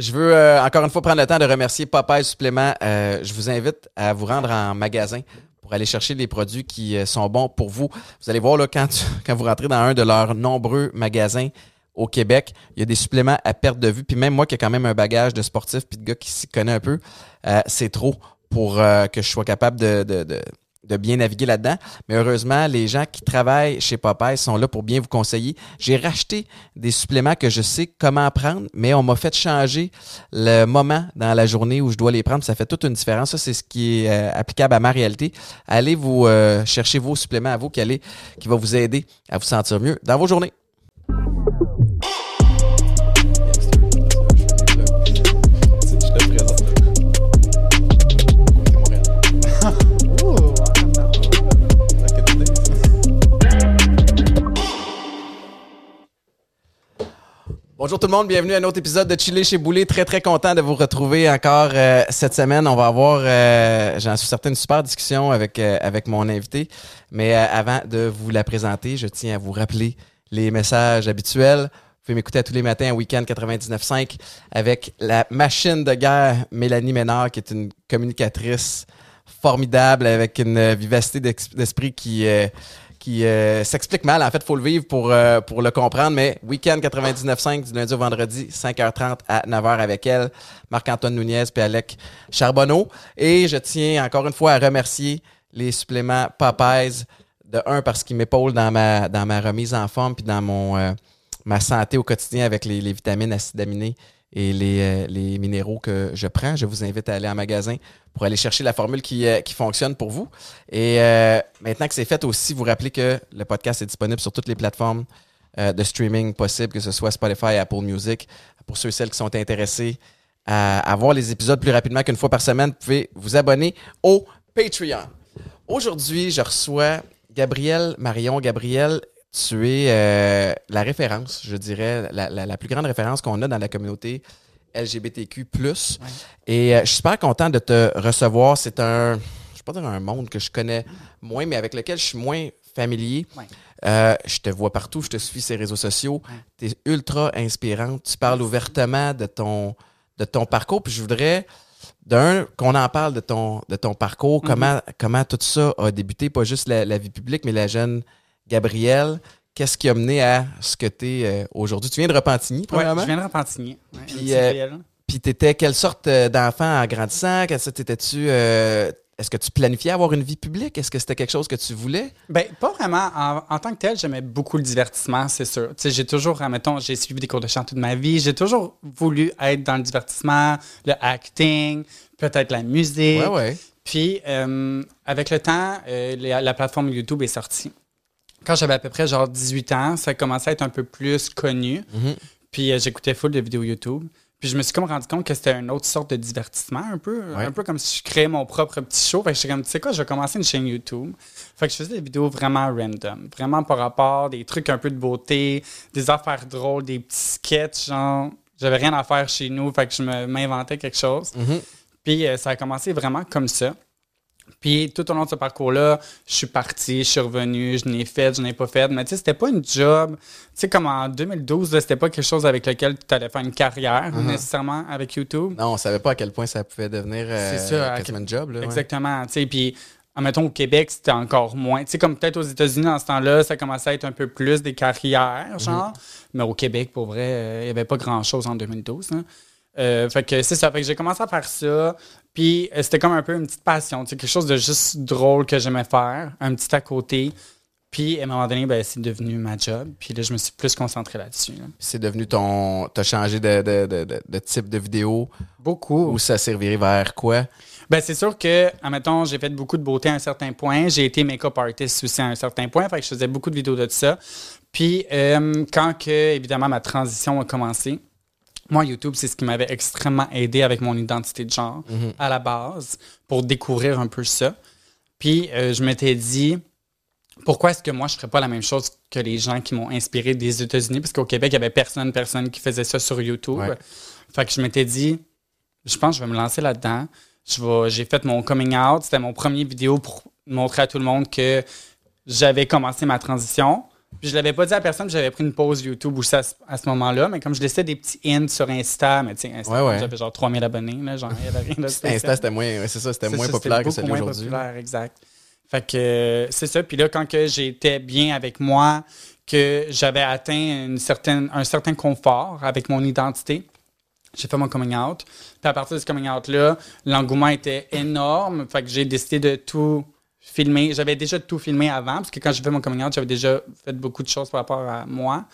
Je veux euh, encore une fois prendre le temps de remercier Popeye Supplément. Euh, je vous invite à vous rendre en magasin pour aller chercher les produits qui euh, sont bons pour vous. Vous allez voir là, quand, tu- quand vous rentrez dans un de leurs nombreux magasins au Québec, il y a des suppléments à perte de vue. Puis même moi qui ai quand même un bagage de sportif puis de gars qui s'y connaît un peu, euh, c'est trop pour euh, que je sois capable de, de, de, de bien naviguer là-dedans. Mais heureusement, les gens qui travaillent chez Popeye sont là pour bien vous conseiller. J'ai racheté des suppléments que je sais comment prendre, mais on m'a fait changer le moment dans la journée où je dois les prendre. Ça fait toute une différence. Ça, c'est ce qui est euh, applicable à ma réalité. Allez vous euh, chercher vos suppléments à vous qui, allez, qui va vous aider à vous sentir mieux dans vos journées. Bonjour tout le monde, bienvenue à un autre épisode de Chiller chez Boulet. Très très content de vous retrouver encore euh, cette semaine. On va avoir, euh, j'en suis certain, une super discussion avec euh, avec mon invité. Mais euh, avant de vous la présenter, je tiens à vous rappeler les messages habituels. Vous pouvez m'écouter tous les matins à Weekend 99.5 avec la machine de guerre Mélanie Ménard, qui est une communicatrice formidable avec une vivacité d'esprit qui euh, qui euh, s'explique mal. En fait, faut le vivre pour, euh, pour le comprendre. Mais Week-end 99.5 du lundi au vendredi, 5h30 à 9h avec elle, Marc-Antoine Nunez puis Alec Charbonneau. Et je tiens encore une fois à remercier les suppléments Popeyes de un parce qu'ils m'épaulent dans ma, dans ma remise en forme puis dans mon euh, ma santé au quotidien avec les, les vitamines, acides aminés et les, euh, les minéraux que je prends. Je vous invite à aller en magasin pour aller chercher la formule qui, euh, qui fonctionne pour vous. Et euh, maintenant que c'est fait aussi, vous rappelez que le podcast est disponible sur toutes les plateformes de streaming possibles, que ce soit Spotify, Apple Music. Pour ceux et celles qui sont intéressés à avoir les épisodes plus rapidement qu'une fois par semaine, vous pouvez vous abonner au Patreon. Aujourd'hui, je reçois Gabriel Marion. Gabriel, tu es euh, la référence, je dirais, la, la- la plus grande référence qu'on a dans la communauté LGBTQ+. Et euh, je suis super content de te recevoir. C'est un, je ne vais pas dire un monde que je connais moins, mais avec lequel je suis moins familier. Ouais. Euh, je te vois partout, je te suis sur les réseaux sociaux. Tu es ultra inspirante. Tu parles ouvertement de ton, de ton parcours. Puis je voudrais, d'un, qu'on en parle de ton, de ton parcours, comment, comment tout ça a débuté, pas juste la, la vie publique, mais la jeune Gabrielle. Qu'est-ce qui a mené à ce que tu es aujourd'hui? Tu viens de Repentigny, premièrement? je viens de Repentigny. Ouais, Puis, euh. Puis t'étais quelle sorte euh, d'enfant en grandissant? Qu'est-ce que t'étais-tu euh, Est-ce que tu planifiais avoir une vie publique? Est-ce que c'était quelque chose que tu voulais? Ben, pas vraiment. En, en tant que tel, j'aimais beaucoup le divertissement, c'est sûr. Tu sais, j'ai toujours, admettons, j'ai suivi des cours de chant toute ma vie. J'ai toujours voulu être dans le divertissement, le acting, peut-être la musique. Ouais, ouais. Puis, euh, avec le temps, euh, la, la plateforme YouTube est sortie. Quand j'avais à peu près genre 18 ans, ça commençait à être un peu plus connu. Mhm. Puis, euh, j'écoutais full de vidéos YouTube. Puis, je me suis comme rendu compte que c'était une autre sorte de divertissement, un peu. Ouais. Un peu comme si je créais mon propre petit show. Fait que j'étais comme, tu sais quoi, je vais commencer une chaîne YouTube. Fait que je faisais des vidéos vraiment random. Vraiment par rapport, des trucs un peu de beauté, des affaires drôles, des petits sketchs, genre. J'avais rien à faire chez nous, fait que je me- m'inventais quelque chose. Mhm. Puis euh, ça a commencé vraiment comme ça. Puis tout au long de ce parcours-là, je suis parti, je suis revenu, je n'ai fait, je n'ai pas fait. Mais tu sais, c'était pas une job. Tu sais, comme en 2012, là, c'était pas quelque chose avec lequel tu allais faire une carrière nécessairement avec YouTube. Non, on savait pas à quel point ça pouvait devenir euh, ça, quasiment quel- job. Là, ouais. Exactement. Tu sais, puis, admettons, au Québec, c'était encore moins. Tu sais, comme peut-être aux États-Unis, dans ce temps-là, ça commençait à être un peu plus des carrières, genre. Mais au Québec, pour vrai, euh, il n'y avait pas grand-chose en 2012. hein. Euh, fait que c'est ça. Fait que j'ai commencé à faire ça. Puis euh, c'était comme un peu une petite passion. Quelque chose de juste drôle que j'aimais faire. Un petit à côté. Puis à un moment donné, ben, c'est devenu ma job. Puis là, je me suis plus concentré là-dessus. là. C'est devenu ton. T'as changé de, de, de, de- de type de vidéo? Beaucoup. ou ça servirait vers quoi? Ben, c'est sûr que, admettons, j'ai fait beaucoup de beauté à un certain point. J'ai été make-up artist aussi à un certain point. Fait que je faisais beaucoup de vidéos de ça. Puis, euh, quand que, évidemment, ma transition a commencé, moi, YouTube, c'est ce qui m'avait extrêmement aidé avec mon identité de genre à la base pour découvrir un peu ça. Puis, euh, je m'étais dit, pourquoi est-ce que moi, je ne ferais pas la même chose que les gens qui m'ont inspiré des États-Unis? Parce qu'au Québec, il n'y avait personne, personne qui faisait ça sur YouTube. Ouais. Fait que je m'étais dit, je pense que je vais me lancer là-dedans. J'ai fait mon coming out. C'était mon premier vidéo pour montrer à tout le monde que j'avais commencé ma transition. Puis je l'avais pas dit à personne, j'avais pris une pause YouTube à, ce- à ce moment-là. Mais comme je laissais des petits hints sur Insta, mais tu sais, Insta, Ouais, ouais. j'avais genre 3000 abonnés, là, genre, il y avait rien de spécial. Insta, c'était moins, c'est ça, c'était moins ça, populaire que celui moins d'aujourd'hui. populaire, exact. Fait que euh, c'est ça. Puis là, quand que j'étais bien avec moi, que j'avais atteint une certaine, un certain confort avec mon identité, j'ai fait mon coming out. Puis à partir de ce coming out-là, l'engouement était énorme. Fait que j'ai décidé de tout J'avais déjà tout filmé avant, parce que quand j'ai fait mon coming out, j'avais déjà fait beaucoup de choses par rapport à moi.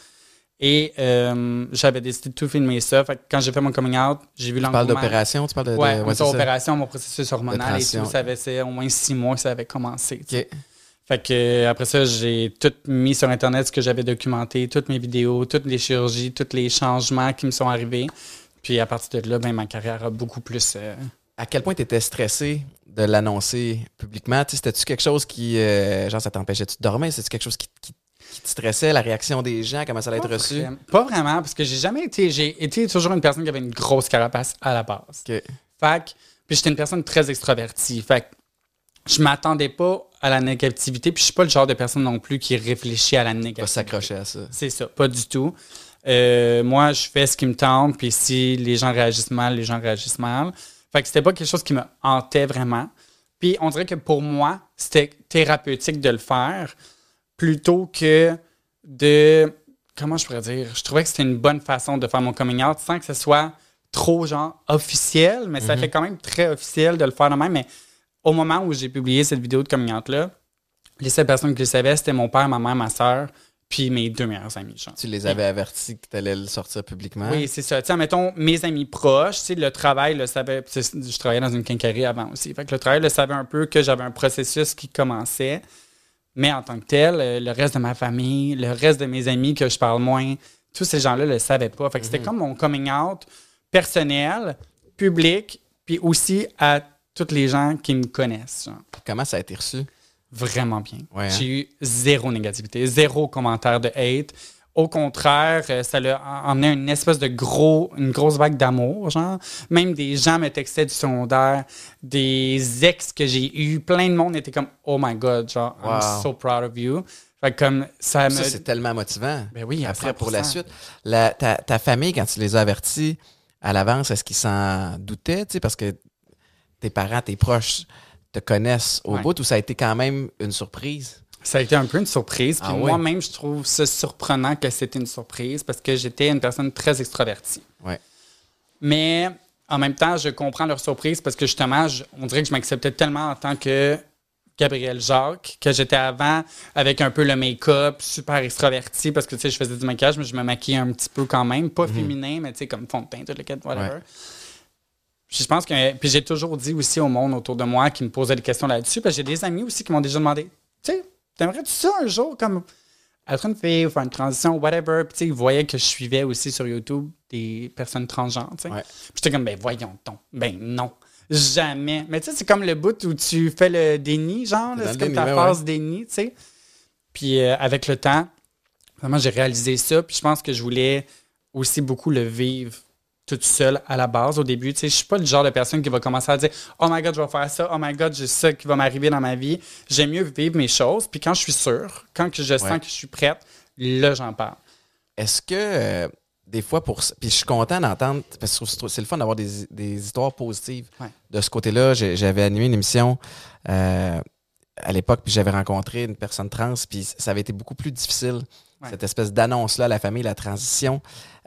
Et euh, j'avais décidé de tout filmer ça. Fait que quand j'ai fait mon coming out, j'ai vu Tu l'engouement. parles d'opération, tu parles de. de- Ouais, ouais, ouais ça. opération, mon processus hormonal et tout, ça avait c'est au moins six mois que ça avait commencé. tu. Fait que euh, après ça, j'ai tout mis sur Internet ce que j'avais documenté, toutes mes vidéos, toutes les chirurgies, tous les changements qui me sont arrivés. Puis à partir de là, ben, ma carrière a beaucoup plus. euh, À quel point tu étais stressé de l'annoncer publiquement? Tu sais, C'était-tu quelque chose qui. euh, genre, ça t'empêchait-tu de dormir? C'était-tu quelque chose qui, qui- qui te stressait? La réaction des gens? Comment ça allait être pas reçu? vraiment- Pas vraiment, parce que j'ai jamais été. J'ai été toujours une personne qui avait une grosse carapace à la base. Ok. Fait que, puis j'étais une personne très extravertie. Fait que je m'attendais pas à la négativité, puis je suis pas le genre de personne non plus qui réfléchit à la Pas négativité. s'accrocher à ça. C'est ça, pas du tout. Euh, moi, je fais ce qui me tente, puis si les gens réagissent mal, les gens réagissent mal. Fait que c'était pas quelque chose qui me hantait vraiment. Puis on dirait que pour moi, c'était thérapeutique de le faire plutôt que de. Comment je pourrais dire? Je trouvais que c'était une bonne façon de faire mon coming out sans que ce soit trop, genre, officiel, mais ça fait quand même très officiel de le faire de même. Mais au moment où j'ai publié cette vidéo de coming out-là, les seules personnes qui le savaient, c'était mon père, ma mère, ma soeur, puis mes deux meilleurs amis. Genre. Tu les avais avertis que tu allais le sortir publiquement? Oui, c'est ça. Tu sais, mettons, mes amis proches, tu sais, le travail le savait. Je travaillais dans une quincaillerie avant aussi. Fait que le travail le savait un peu que j'avais un processus qui commençait. Mais en tant que tel, euh, le reste de ma famille, le reste de mes amis que je parle moins, tous ces gens-là le savaient pas. Fait que c'était comme mon coming out personnel, public, puis aussi à tous les gens qui me connaissent. genre. Comment ça a été reçu? Vraiment bien. Ouais, hein? J'ai eu zéro négativité, zéro commentaire de hate. Au contraire, euh, ça a emmené une espèce de gros, une grosse vague d'amour, genre. Même des gens me textaient du secondaire, des ex que j'ai eu, plein de monde était comme Oh my God, genre Wow. I'm so proud of you. Fait que comme ça me. Ça, c'est tellement motivant. Ben oui, Après, pour la 100%. suite, la- ta, ta famille, quand tu les as avertis à l'avance, est-ce qu'ils s'en doutaient? tu sais, Parce que tes parents, tes proches te connaissent au Ouais. bout ou ça a été quand même une surprise? Ça a été un peu une surprise. Puis Ah moi-même, je trouve ça surprenant que c'était une surprise parce que j'étais une personne très extravertie. Ouais. Mais en même temps, je comprends leur surprise parce que justement, je- on dirait que je m'acceptais tellement en tant que Gabriel Jacques que j'étais avant avec un peu le make-up, super extraverti parce que tu sais, je faisais du maquillage, mais je me maquillais un petit peu quand même. Pas féminin, mais tu sais, comme fond de teint, tout le kit, whatever. Ouais. Puis je pense que. Puis j'ai toujours dit aussi au monde autour de moi qui me posait des questions là-dessus. Parce que j'ai des amis aussi qui m'ont déjà demandé Tu sais, t'aimerais-tu ça un jour comme être une fille ou faire une transition, whatever? Puis tu sais, ils voyaient que je suivais aussi sur YouTube des personnes transgenres. tu sais. Ouais. Puis j'étais comme Ben voyons donc. Ben non. Jamais. Mais tu sais, c'est comme le bout où tu fais le déni, genre. C'est comme déni, ta ouais, phase déni, tu sais. Puis euh, avec le temps, vraiment, j'ai réalisé ça. Puis je pense que je voulais aussi beaucoup le vivre toute seule à la base au début. Tu sais, je suis pas le genre de personne qui va commencer à dire Oh my god, je vais faire ça, oh my god, j'ai ça qui va m'arriver dans ma vie. J'aime mieux vivre mes choses. Puis quand je suis sûr, quand je sens Ouais. que je suis prête, là, j'en parle. Est-ce que euh, des fois, pour. Puis je suis content d'entendre, parce que je trouve- c'est le fun d'avoir des, des histoires positives. Ouais. De ce côté-là, j'avais animé une émission euh, à l'époque, puis j'avais rencontré une personne trans, puis ça avait été beaucoup plus difficile. Ouais. Cette espèce d'annonce-là à la famille, la transition,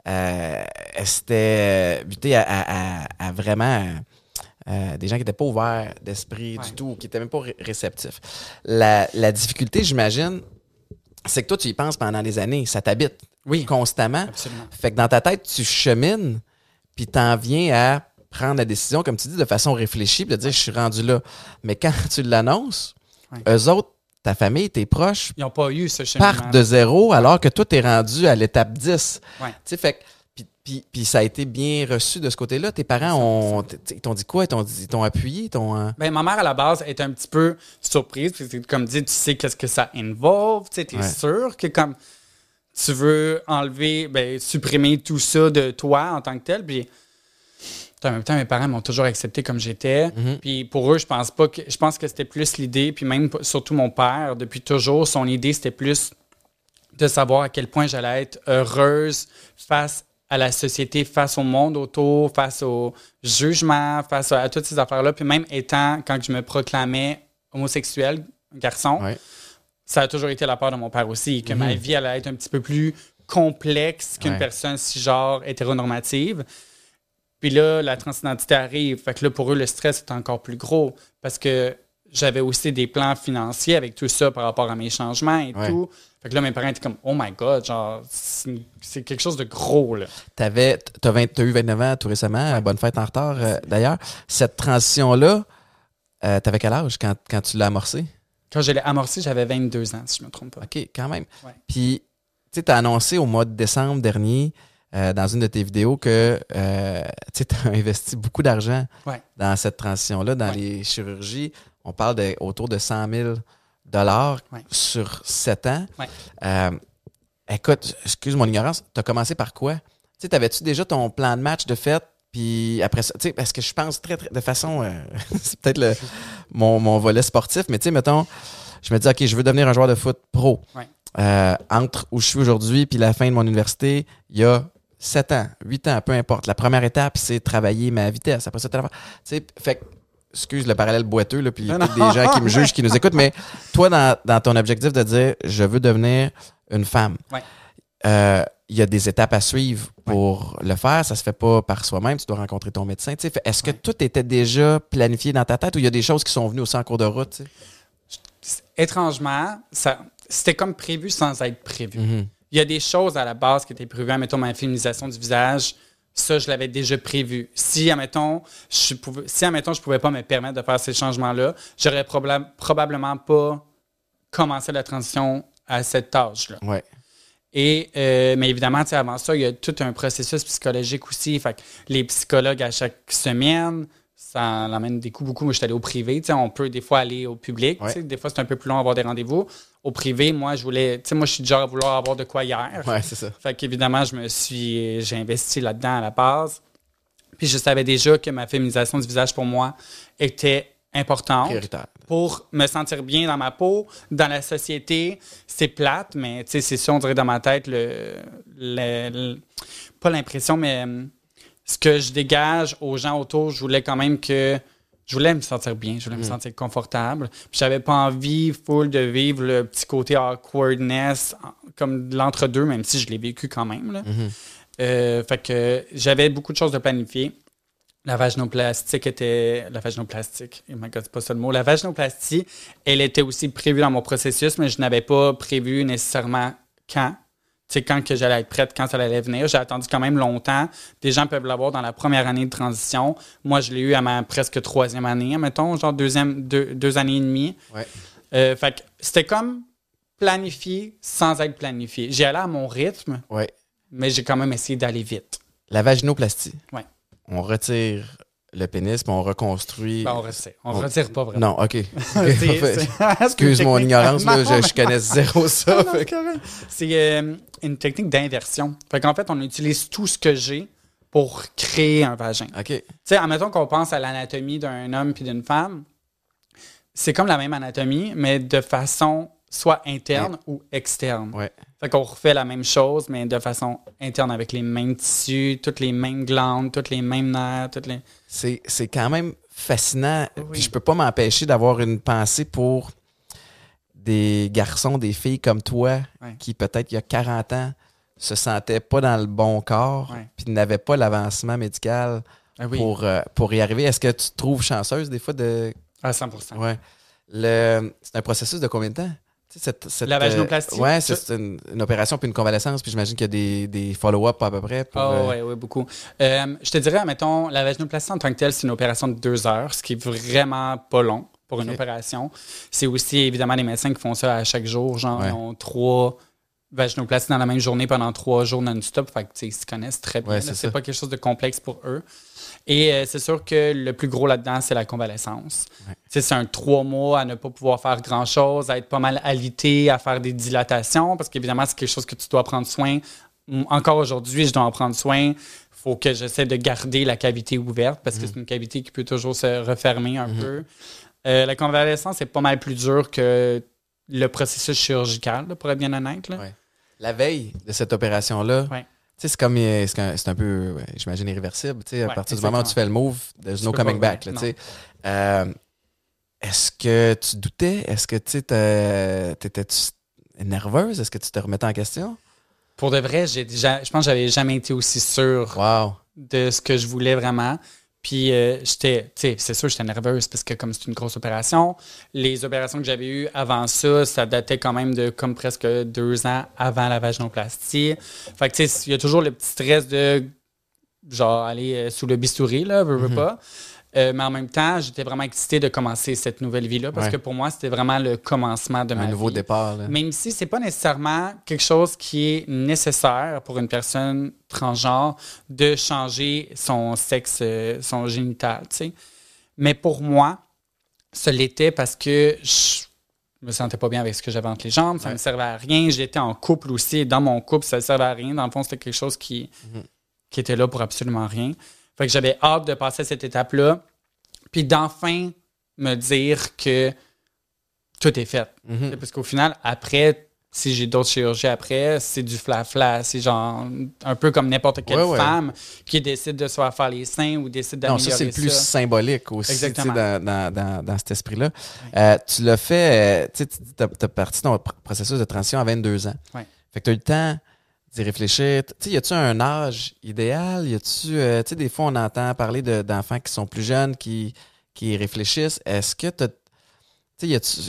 euh, c'était buté à, à- à- à vraiment. euh, des gens qui n'étaient pas ouverts d'esprit Ouais. du tout, qui n'étaient même pas ré- réceptifs. La, la difficulté, j'imagine, c'est que toi, tu y penses pendant des années, ça t'habite Oui, constamment. absolument. Fait que dans ta tête, tu chemines, puis t'en viens à prendre la décision, comme tu dis, de façon réfléchie, puis de dire, je suis rendu là. Mais quand tu l'annonces, Ouais. eux autres, ta famille, tes proches, Ils n'ont pas eu ce partent de zéro, alors que toi, t'es rendu à l'étape 10. Ouais. Tu fait puis, puis, puis ça a été bien reçu de ce côté-là. Tes parents, ont, ils t'ont dit quoi? Ils t'ont appuyé? Euh, Ben, ma mère, à la base, est un petit peu surprise. Puis, comme dit, tu sais qu'est-ce que ça involve. Tu es Ouais. sûr que comme tu veux enlever, ben, supprimer tout ça de toi en tant que tel. Puis, en même temps, mes parents m'ont toujours accepté comme j'étais. Mhm. Puis pour eux, je pense pas que je pense que c'était plus l'idée. Puis même surtout mon père, depuis toujours, son idée c'était plus de savoir à quel point j'allais être heureuse face à la société, face au monde autour, face au jugement, face à, toutes ces affaires-là. Puis même étant, quand je me proclamais homosexuel, garçon, Ouais. ça a toujours été la part de mon père aussi, que ma vie allait être un petit peu plus complexe qu'une Ouais. personne cisgenre hétéronormative. Puis là, la transidentité arrive. Fait que là, pour eux, le stress est encore plus gros parce que j'avais aussi des plans financiers avec tout ça par rapport à mes changements et Ouais. tout. Fait que là, mes parents étaient comme, oh my god, genre, c'est quelque chose de gros, là. T'avais, t'as 20 t'as eu 29 ans tout récemment. Bonne fête en retard, euh, d'ailleurs. Cette transition-là, euh, t'avais quel âge quand, quand tu l'as amorcé? Quand je l'ai amorcé, j'avais 22 ans, si je me trompe pas. OK, quand même. Ouais. Puis, tu sais, t'as annoncé au mois de décembre dernier, euh, dans une de tes vidéos, que euh, tu as investi beaucoup d'argent Ouais. dans cette transition-là, dans Ouais. les chirurgies. On parle de autour de 100 000 dollars Ouais. sur 7 ans. Euh, écoute, excuse mon ignorance, tu as commencé par quoi? Tu sais, t'avais-tu déjà ton plan de match de fête? Puis après ça, tu sais, parce que je pense très, très de façon, c'est peut-être mon, mon volet sportif, mais tu sais, mettons, je me dis, OK, je veux devenir un joueur de foot pro. Entre où je suis aujourd'hui puis la fin de mon université, il y a 7 ans, 8 ans, peu importe. La première étape, c'est travailler ma vitesse. Après ça, tu sais, fait que, excuse le parallèle boiteux, là, puis il y a des gens qui me jugent, qui nous écoutent, mais toi, dans, dans ton objectif de dire, je veux devenir une femme, Ouais. euh, il y a des étapes à suivre pour le faire. Ça se fait pas par soi-même. Tu dois rencontrer ton médecin. tu sais. Fait- Est-ce que Ouais. tout était déjà planifié dans ta tête ou il y a des choses qui sont venues aussi en cours de route? Étrangement, ça, c'était comme prévu sans être prévu. Mhm. Il y a des choses à la base qui étaient prévues. Mettons, ma féminisation du visage, ça, je l'avais déjà prévu. Si, admettons, je pouvais, si, admettons, je pouvais pas me permettre de faire ces changements-là, j'aurais probla- probablement pas commencé la transition à cette tâche-là. Ouais. Et, euh, mais évidemment, avant ça, il y a tout un processus psychologique aussi. Fait que les psychologues, à chaque semaine, ça l'amène des coups beaucoup. Moi, je suis allé au privé. On peut des fois aller au public. Ouais. Des fois, c'est un peu plus long à avoir des rendez-vous. Au privé, moi, je voulais. Tu sais, moi, je suis genre à vouloir avoir de quoi hier. Ouais, c'est ça. Fait qu'évidemment, je me suis. J'ai investi là-dedans à la base. Puis je savais déjà que ma féminisation du visage pour moi était importante Prioritaire. pour me sentir bien dans ma peau, dans la société. C'est plate, mais tu sais, c'est ça, on dirait dans ma tête, le, le- le- pas l'impression, mais hum, ce que je dégage aux gens autour, je voulais quand même que. Je voulais me sentir bien, je voulais me sentir confortable. Puis j'avais pas envie, full, de vivre le petit côté awkwardness, comme de l'entre-deux, même si je l'ai vécu quand même. là. Euh, fait que j'avais beaucoup de choses de planifier. La vaginoplastique était. La vaginoplastique, oh my God, c'est pas ça le mot. La vaginoplastie, elle était aussi prévue dans mon processus, mais je n'avais pas prévu nécessairement quand. Tu sais, quand que j'allais être prête, quand ça allait venir. J'ai attendu quand même longtemps. Des gens peuvent l'avoir dans la première année de transition. Moi, je l'ai eu à ma presque troisième année, mettons, genre deuxième, deux, deux années et demie. Ouais. Euh, fait que c'était comme planifié sans être planifié. J'ai allé à mon rythme, Ouais. mais j'ai quand même essayé d'aller vite. La vaginoplastie. Ouais. On retire le pénis, puis on reconstruit. Ben, on retire. On On- retire pas vraiment. non, OK. Excuse mon ignorance, là, je, je connais zéro ça. C'est euh, une technique d'inversion. Fait qu'en fait, on utilise tout ce que j'ai pour créer un vagin. OK. Tu sais, admettons qu'on pense à l'anatomie d'un homme puis d'une femme, c'est comme la même anatomie, mais de façon soit interne ou externe. Ouais. Fait qu'on refait la même chose, mais de façon interne avec les mêmes tissus, toutes les mêmes glandes, toutes les mêmes nerfs, toutes les. C'est, c'est quand même fascinant. Oui. Puis je peux pas m'empêcher d'avoir une pensée pour des garçons, des filles comme toi, qui peut-être il y a 40 ans se sentaient pas dans le bon corps, Ouais. puis n'avaient pas l'avancement médical Ah oui, pour, euh, pour y arriver. Est-ce que tu te trouves chanceuse des fois de. à 100 Ouais. Le, c'est un processus de combien de temps? Cette- cette, La euh, ouais, c'est, une, une opération puis une convalescence, puis j'imagine qu'il y a des, des follow-up à peu près. Pour, Ah euh, ouais, beaucoup. Euh, je te dirais, mettons, la vaginoplastie en tant que telle, c'est une opération de deux heures, ce qui est vraiment pas long pour une opération. C'est aussi évidemment les médecins qui font ça à chaque jour, genre Ouais. ils ont trois vaginoplasties dans la même journée pendant trois jours non-stop. Fait que ils se connaissent très bien. Ouais, c'est pas quelque chose de complexe pour eux. Et euh, c'est sûr que le plus gros là-dedans, c'est la convalescence. Ouais. C'est un trois mois à ne pas pouvoir faire grand-chose, à être pas mal alité, à faire des dilatations, parce qu'évidemment, c'est quelque chose que tu dois prendre soin. Encore aujourd'hui, je dois en prendre soin. faut que j'essaie de garder la cavité ouverte, parce que c'est une cavité qui peut toujours se refermer un peu. Euh, la convalescence est pas mal plus dur que le processus chirurgical, là, pour être bien honnête. là. Ouais. La veille de cette opération-là, Ouais. c'est comme, euh, c'est un, un peu, j'imagine, irréversible. À partir du moment où tu fais le move, there's Tu no coming back. Euh, Est-ce que tu doutais? Est-ce que tu t'étais-tu nerveuse? Est-ce que tu te remettais en question? Pour de vrai, je pense que j'avais jamais été aussi sûr Wow. de ce que je voulais vraiment. Puis euh, j'étais, tu sais, c'est sûr, j'étais nerveuse parce que comme c'est une grosse opération, les opérations que j'avais eues avant ça, ça datait quand même de comme presque deux ans avant la vaginoplastie. Fait que tu sais, il y a toujours le petit stress de genre aller euh, sous le bistouri, là, veux, veux Mhm. pas. Euh, mais en même temps, j'étais vraiment excitée de commencer cette nouvelle vie-là parce Ouais. que pour moi, c'était vraiment le commencement de ma Un vie. nouveau départ. Là. Même si c'est pas nécessairement quelque chose qui est nécessaire pour une personne transgenre de changer son sexe, euh, son génital, tu sais. Mais pour moi, ce l'était parce que je me sentais pas bien avec ce que j'avais entre les jambes, ça Ouais. me servait à rien. J'étais en couple aussi, et dans mon couple, ça ne servait à rien. Dans le fond, c'était quelque chose qui, Mhm. qui était là pour absolument rien. Fait que j'avais hâte de passer cette étape-là, puis d'enfin me dire que tout est fait. Mhm. Parce qu'au final, après, si j'ai d'autres chirurgies après, c'est du fla-fla. C'est genre un peu comme n'importe quelle Ouais, ouais. femme qui décide de se faire faire les seins ou décide Non, d'améliorer ça, ça. c'est plus symbolique aussi, Exactement. dans, dans, dans, dans cet esprit-là. Euh, tu l'as fait, euh, tu sais, tu as, parti ton pr- processus de transition à 22 ans. Ouais. Fait que tu as eu le temps d'y réfléchir. Tu sais, y a-tu un âge idéal? Y a-tu, euh, tu sais, des fois, on entend parler de- d'enfants qui sont plus jeunes, qui, qui réfléchissent. Est-ce que tu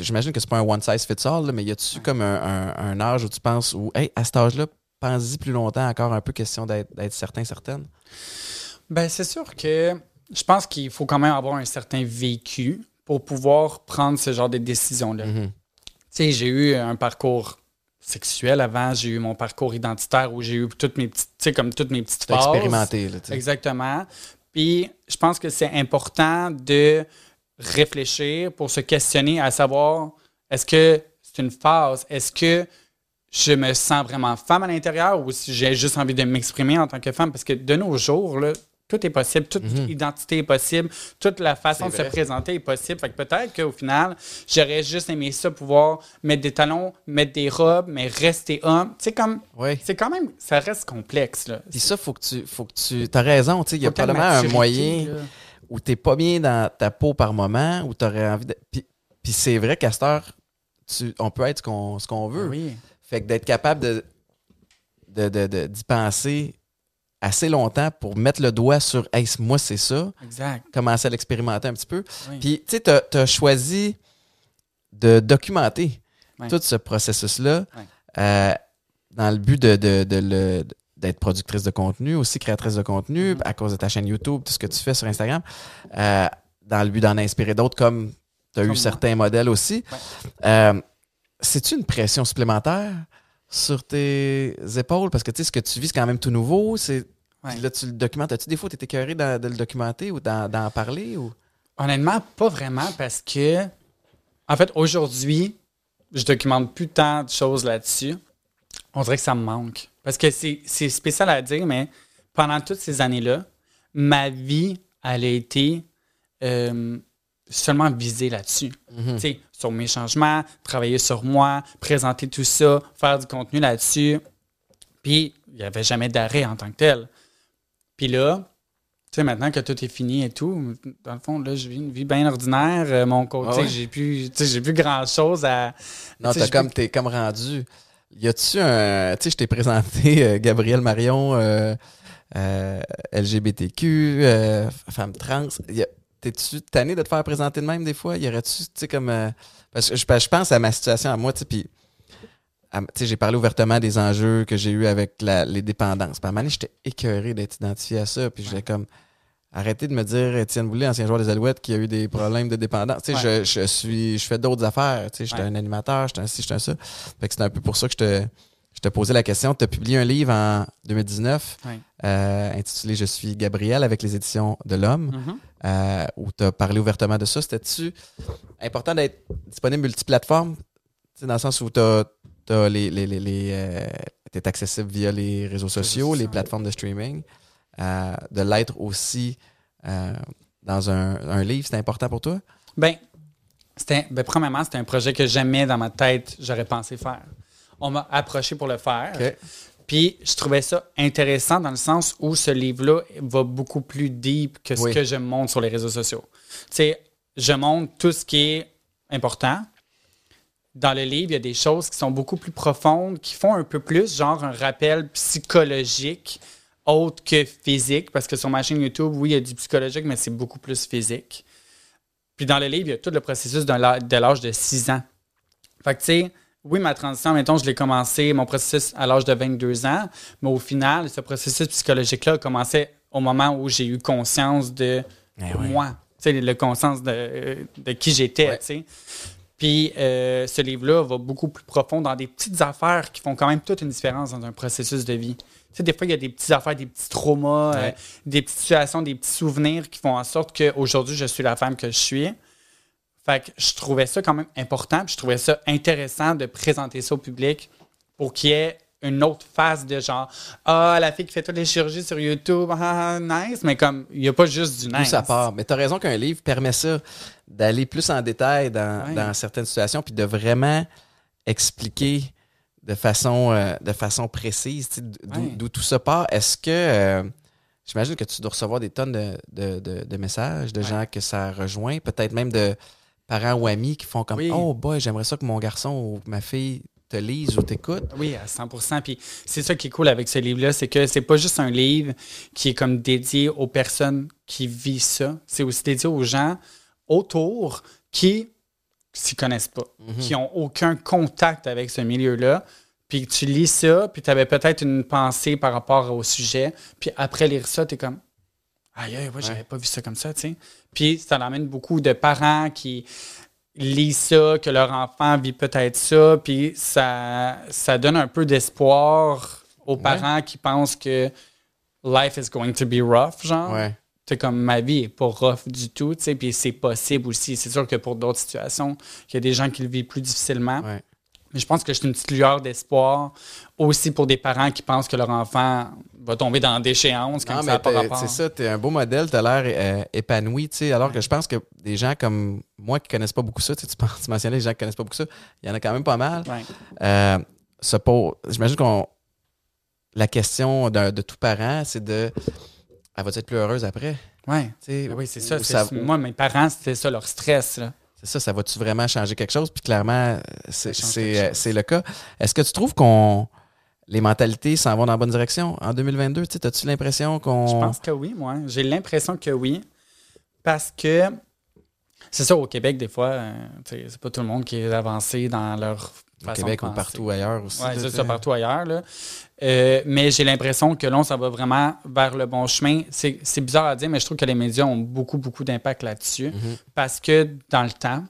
j'imagine que c'est pas un one size fits all, là, mais y a-tu Ouais. comme un, un- un âge où tu penses, où, hey, à cet âge-là, pense-y plus longtemps, encore un peu question d'être certain, certaine? Ben, c'est sûr que je pense qu'il faut quand même avoir un certain vécu pour pouvoir prendre ce genre de décisions-là. Mhm. Tu sais, j'ai eu un parcours sexuel avant, j'ai eu mon parcours identitaire où j'ai eu toutes mes petites, tu sais, comme toutes mes petites phases. expérimenté, là. Exactement. Puis, je pense que c'est important de réfléchir pour se questionner à savoir est-ce que c'est une phase, est-ce que je me sens vraiment femme à l'intérieur ou si j'ai juste envie de m'exprimer en tant que femme? Parce que de nos jours, là, tout est possible, toute Mhm. identité est possible, toute la façon de se présenter est possible. Fait que peut-être qu'au final, j'aurais juste aimé ça, pouvoir mettre des talons, mettre des robes, mais rester homme. C'est comme, Oui. c'est quand même, ça reste complexe. Là. Puis ça, faut que tu. Faut que tu. T'as raison, tu sais, il y a probablement un moyen là. où t'es pas bien dans ta peau par moment, où t'aurais envie de. Puis, puis c'est vrai qu'à cette heure, tu, on peut être ce qu'on veut. Oui. Fait que d'être capable de de- de- de- d'y penser assez longtemps pour mettre le doigt sur Hey, moi, c'est ça, Exact. commencer à l'expérimenter un petit peu. Oui. Puis, tu sais, t'as as choisi de documenter tout ce processus-là euh, dans le but de, de- de le- d'être productrice de contenu, aussi créatrice de contenu, Mhm. à cause de ta chaîne YouTube, tout ce que tu fais sur Instagram, euh, dans le but d'en inspirer d'autres comme tu as eu moi. certains modèles aussi. Ouais. Euh, C'est-tu une pression supplémentaire sur tes épaules? Parce que tu sais, ce que tu vis, c'est quand même tout nouveau. C'est Ouais. Là, tu le documentes. As-tu des fois, tu étais de le documenter ou d'en parler? Ou... Honnêtement, pas vraiment parce que, en fait, aujourd'hui, je documente plus tant de choses là-dessus. On dirait que ça me manque. Parce que c'est c'est spécial à dire, mais pendant toutes ces années-là, ma vie, elle a été euh, seulement visée là-dessus. Mhm. Sur mes changements, travailler sur moi, présenter tout ça, faire du contenu là-dessus. Puis, il n'y avait jamais d'arrêt en tant que tel. Puis là, tu sais, maintenant que tout est fini et tout, dans le fond, là, je vis une vie bien ordinaire. Euh, mon côté, Ah ouais? j'ai plus, j'ai plus grand-chose à. Non, je comme, t'es comme rendu. Y a-tu un. Tu sais, je t'ai présenté euh, Gabriel Marion, euh, euh, LGBTQ, euh, femme trans. Y a- T'es-tu tanné de te faire présenter de même des fois? Y aurait-tu, tu sais, comme. euh, parce que je, je pense à ma situation à moi, tu sais, puis. à- Tu sais, j'ai parlé ouvertement des enjeux que j'ai eu avec la- les dépendances. Puis à un moment j'étais écœuré d'être identifié à ça. Puis j'étais comme. Arrêtez de me dire Étienne Boulay, ancien joueur des Alouettes, qui a eu des problèmes de dépendance. Tu sais, je, je suis, je fais d'autres affaires. Tu sais, j'étais Ouais. un animateur, j'étais un ci, j'étais un ça. Fait que c'est un peu pour ça que je te, je te posais la question. Tu as publié un livre en 2019 Ouais. euh, intitulé Je suis Gabriel avec les éditions de l'Homme, Mhm. Euh, où tu as parlé ouvertement de ça. C'était-tu important d'être disponible multiplateforme? Dans le sens où tu as, les, les, les, les, euh, accessible via les réseaux sociaux, les plateformes de streaming. Euh, de l'être aussi dans un, un livre, c'est important pour toi? C'était, ben, premièrement, c'était un projet que jamais dans ma tête j'aurais pensé faire. on m'a approché pour le faire. Puis je trouvais ça intéressant dans le sens où ce livre-là va beaucoup plus deep que ce Oui. que je montre sur les réseaux sociaux. Tu sais, je montre tout ce qui est important. Dans le livre, il y a des choses qui sont beaucoup plus profondes, qui font un peu plus, genre un rappel psychologique autre que physique, parce que sur ma chaîne YouTube, oui, il y a du psychologique, mais c'est beaucoup plus physique. Puis dans le livre, il y a tout le processus de l'âge de 6 ans. Fait que, tu sais, oui, ma transition, mettons, je l'ai commencé, mon processus à l'âge de 22 ans, mais au final, ce processus psychologique-là a commencé au moment où j'ai eu conscience de Eh oui. moi, tu sais, le conscience de, de qui j'étais, Ouais. tu sais. Puis euh, ce livre-là va beaucoup plus profond dans des petites affaires qui font quand même toute une différence dans un processus de vie. Tu sais, des fois, il y a des petites affaires, des petits traumas, euh, des petites situations, des petits souvenirs qui font en sorte qu'aujourd'hui, je suis la femme que je suis. Fait que je trouvais ça quand même important, puis je trouvais ça intéressant de présenter ça au public pour qu'il y ait une autre phase de genre Ah, la fille qui fait toutes les chirurgies sur YouTube, ah, nice, mais comme il n'y a pas juste du nice. ça part? Mais tu as raison qu'un livre permet ça, d'aller plus en détail dans, Ouais. dans certaines situations, puis de vraiment expliquer de façon, euh, de façon précise d'où Ouais. tout ça part. Est-ce que, euh, j'imagine que tu dois recevoir des tonnes de, de- de- de messages de Ouais. gens que ça rejoint, peut-être même de parents ou amis qui font comme Oui. Oh boy, j'aimerais ça que mon garçon ou ma fille te lise ou t'écoute. Oui, à 100% Puis c'est ça qui est cool avec ce livre-là, c'est que c'est pas juste un livre qui est comme dédié aux personnes qui vivent ça. C'est aussi dédié aux gens autour qui s'y connaissent pas, qui ont aucun contact avec ce milieu-là. Puis tu lis ça, puis tu avais peut-être une pensée par rapport au sujet. Puis après lire ça, tu es comme Aïe, aïe, ouais, j'avais pas vu ça comme ça, tu sais. Puis ça l'amène beaucoup de parents qui lisent ça, que leur enfant vit peut-être ça, puis ça, ça donne un peu d'espoir aux parents qui pensent que life is going to be rough, genre. C'est comme ma vie est pas rough du tout, tu sais, puis c'est possible aussi. C'est sûr que pour d'autres situations, il y a des gens qui le vivent plus difficilement. Mais je pense que c'est une petite lueur d'espoir aussi pour des parents qui pensent que leur enfant va tomber dans la déchéance quand Non, ça mais c'est ça, t'es un beau modèle, t'as l'air euh, épanoui, tu sais, alors que je pense que des gens comme moi qui connaissent pas beaucoup ça, tu sais, tu penses- tu mentionnais les gens qui connaissent pas beaucoup ça, il y en a quand même pas mal. Ouais. Euh, j'imagine qu'on la question de tout parent, c'est de elle va être plus heureuse après? Ouais. Tu sais, oui, c'est ça. c'est- Moi, mes parents, c'était ça leur stress. Là. C'est ça, ça va-tu vraiment changer quelque chose? Puis clairement, c'est euh, c'est le cas. Est-ce que tu trouves qu'on les mentalités s'en vont dans la bonne direction en 2022? Tu sais, As-tu l'impression qu'on. Je pense que oui, moi. J'ai l'impression que oui. Parce que c'est ça, au Québec, des fois, euh, c'est pas tout le monde qui est avancé dans leur Au façon Québec de ou partout ailleurs aussi. Oui, c'est ça, partout ailleurs. Là. Euh, mais j'ai l'impression que là, ça va vraiment vers le bon chemin. C'est bizarre à dire, mais je trouve que les médias ont beaucoup, beaucoup d'impact là-dessus. Mhm. Parce que dans le temps,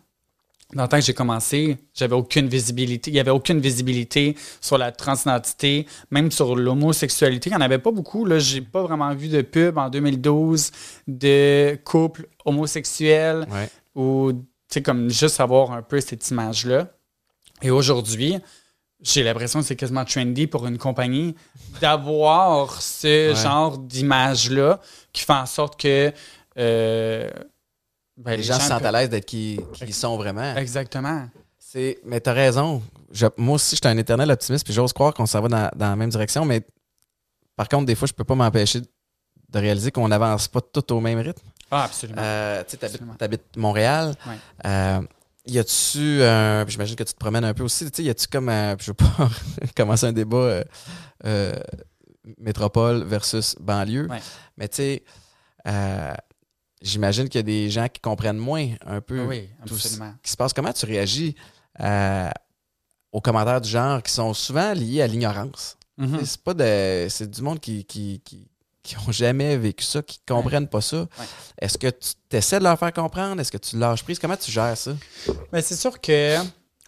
dans le temps que j'ai commencé, j'avais aucune visibilité. Il n'y avait aucune visibilité sur la transidentité, même sur l'homosexualité. Il n'y en avait pas beaucoup. Je n'ai pas vraiment vu de pub en 2012 de couple homosexuel Ouais. ou tu sais, comme juste avoir un peu cette image-là. Et aujourd'hui, j'ai l'impression que c'est quasiment trendy pour une compagnie d'avoir ce Ouais. genre d'image-là qui fait en sorte que euh, ben, Les gens se sentent à l'aise d'être qui, qui ils sont vraiment. Exactement. C'est, mais t'as raison. Je- moi aussi, je suis un éternel optimiste, puis j'ose croire qu'on s'en va dans, dans la même direction, mais par contre, des fois, je peux pas m'empêcher de réaliser qu'on n'avance pas tout au même rythme. Ah, absolument. Euh, tu t'habites Montréal. Ouais. Euh, y a-tu, un- puis j'imagine que tu te promènes un peu aussi, tu sais, y a-tu comme, un- je veux pas commencer un débat euh, euh, métropole versus banlieue, Ouais. mais tu sais, euh, j'imagine qu'il y a des gens qui comprennent moins un peu oui, tout ce qui se passe. Comment tu réagis euh, aux commentaires du genre qui sont souvent liés à l'ignorance? Mhm. Sais, C'est pas de, c'est du monde qui, qui, qui, qui ont jamais vécu ça, qui comprennent pas ça. Est-ce que tu essaies de leur faire comprendre? Est-ce que tu lâches prise? Comment tu gères ça? Mais c'est sûr que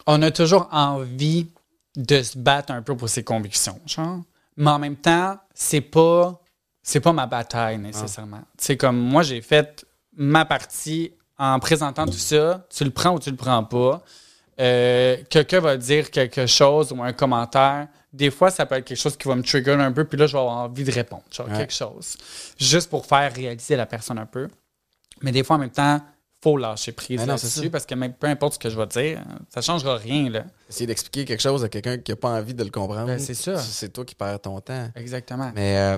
on a toujours envie de se battre un peu pour ses convictions, genre. Mais en même temps, c'est pas c'est pas ma bataille nécessairement. C'est comme moi j'ai fait ma partie en présentant tout ça, tu le prends ou tu le prends pas. Euh, quelqu'un va dire quelque chose ou un commentaire, des fois ça peut être quelque chose qui va me trigger un peu puis là je vais avoir envie de répondre, genre Ouais. quelque chose juste pour faire réaliser la personne un peu. Mais des fois en même temps, faut lâcher prise là-dessus parce que même peu importe ce que je vais dire, ça changera rien. Là. Essayer d'expliquer quelque chose à quelqu'un qui n'a pas envie de le comprendre. Ben, c'est ça. C'est toi qui perds ton temps. Exactement. Mais, euh,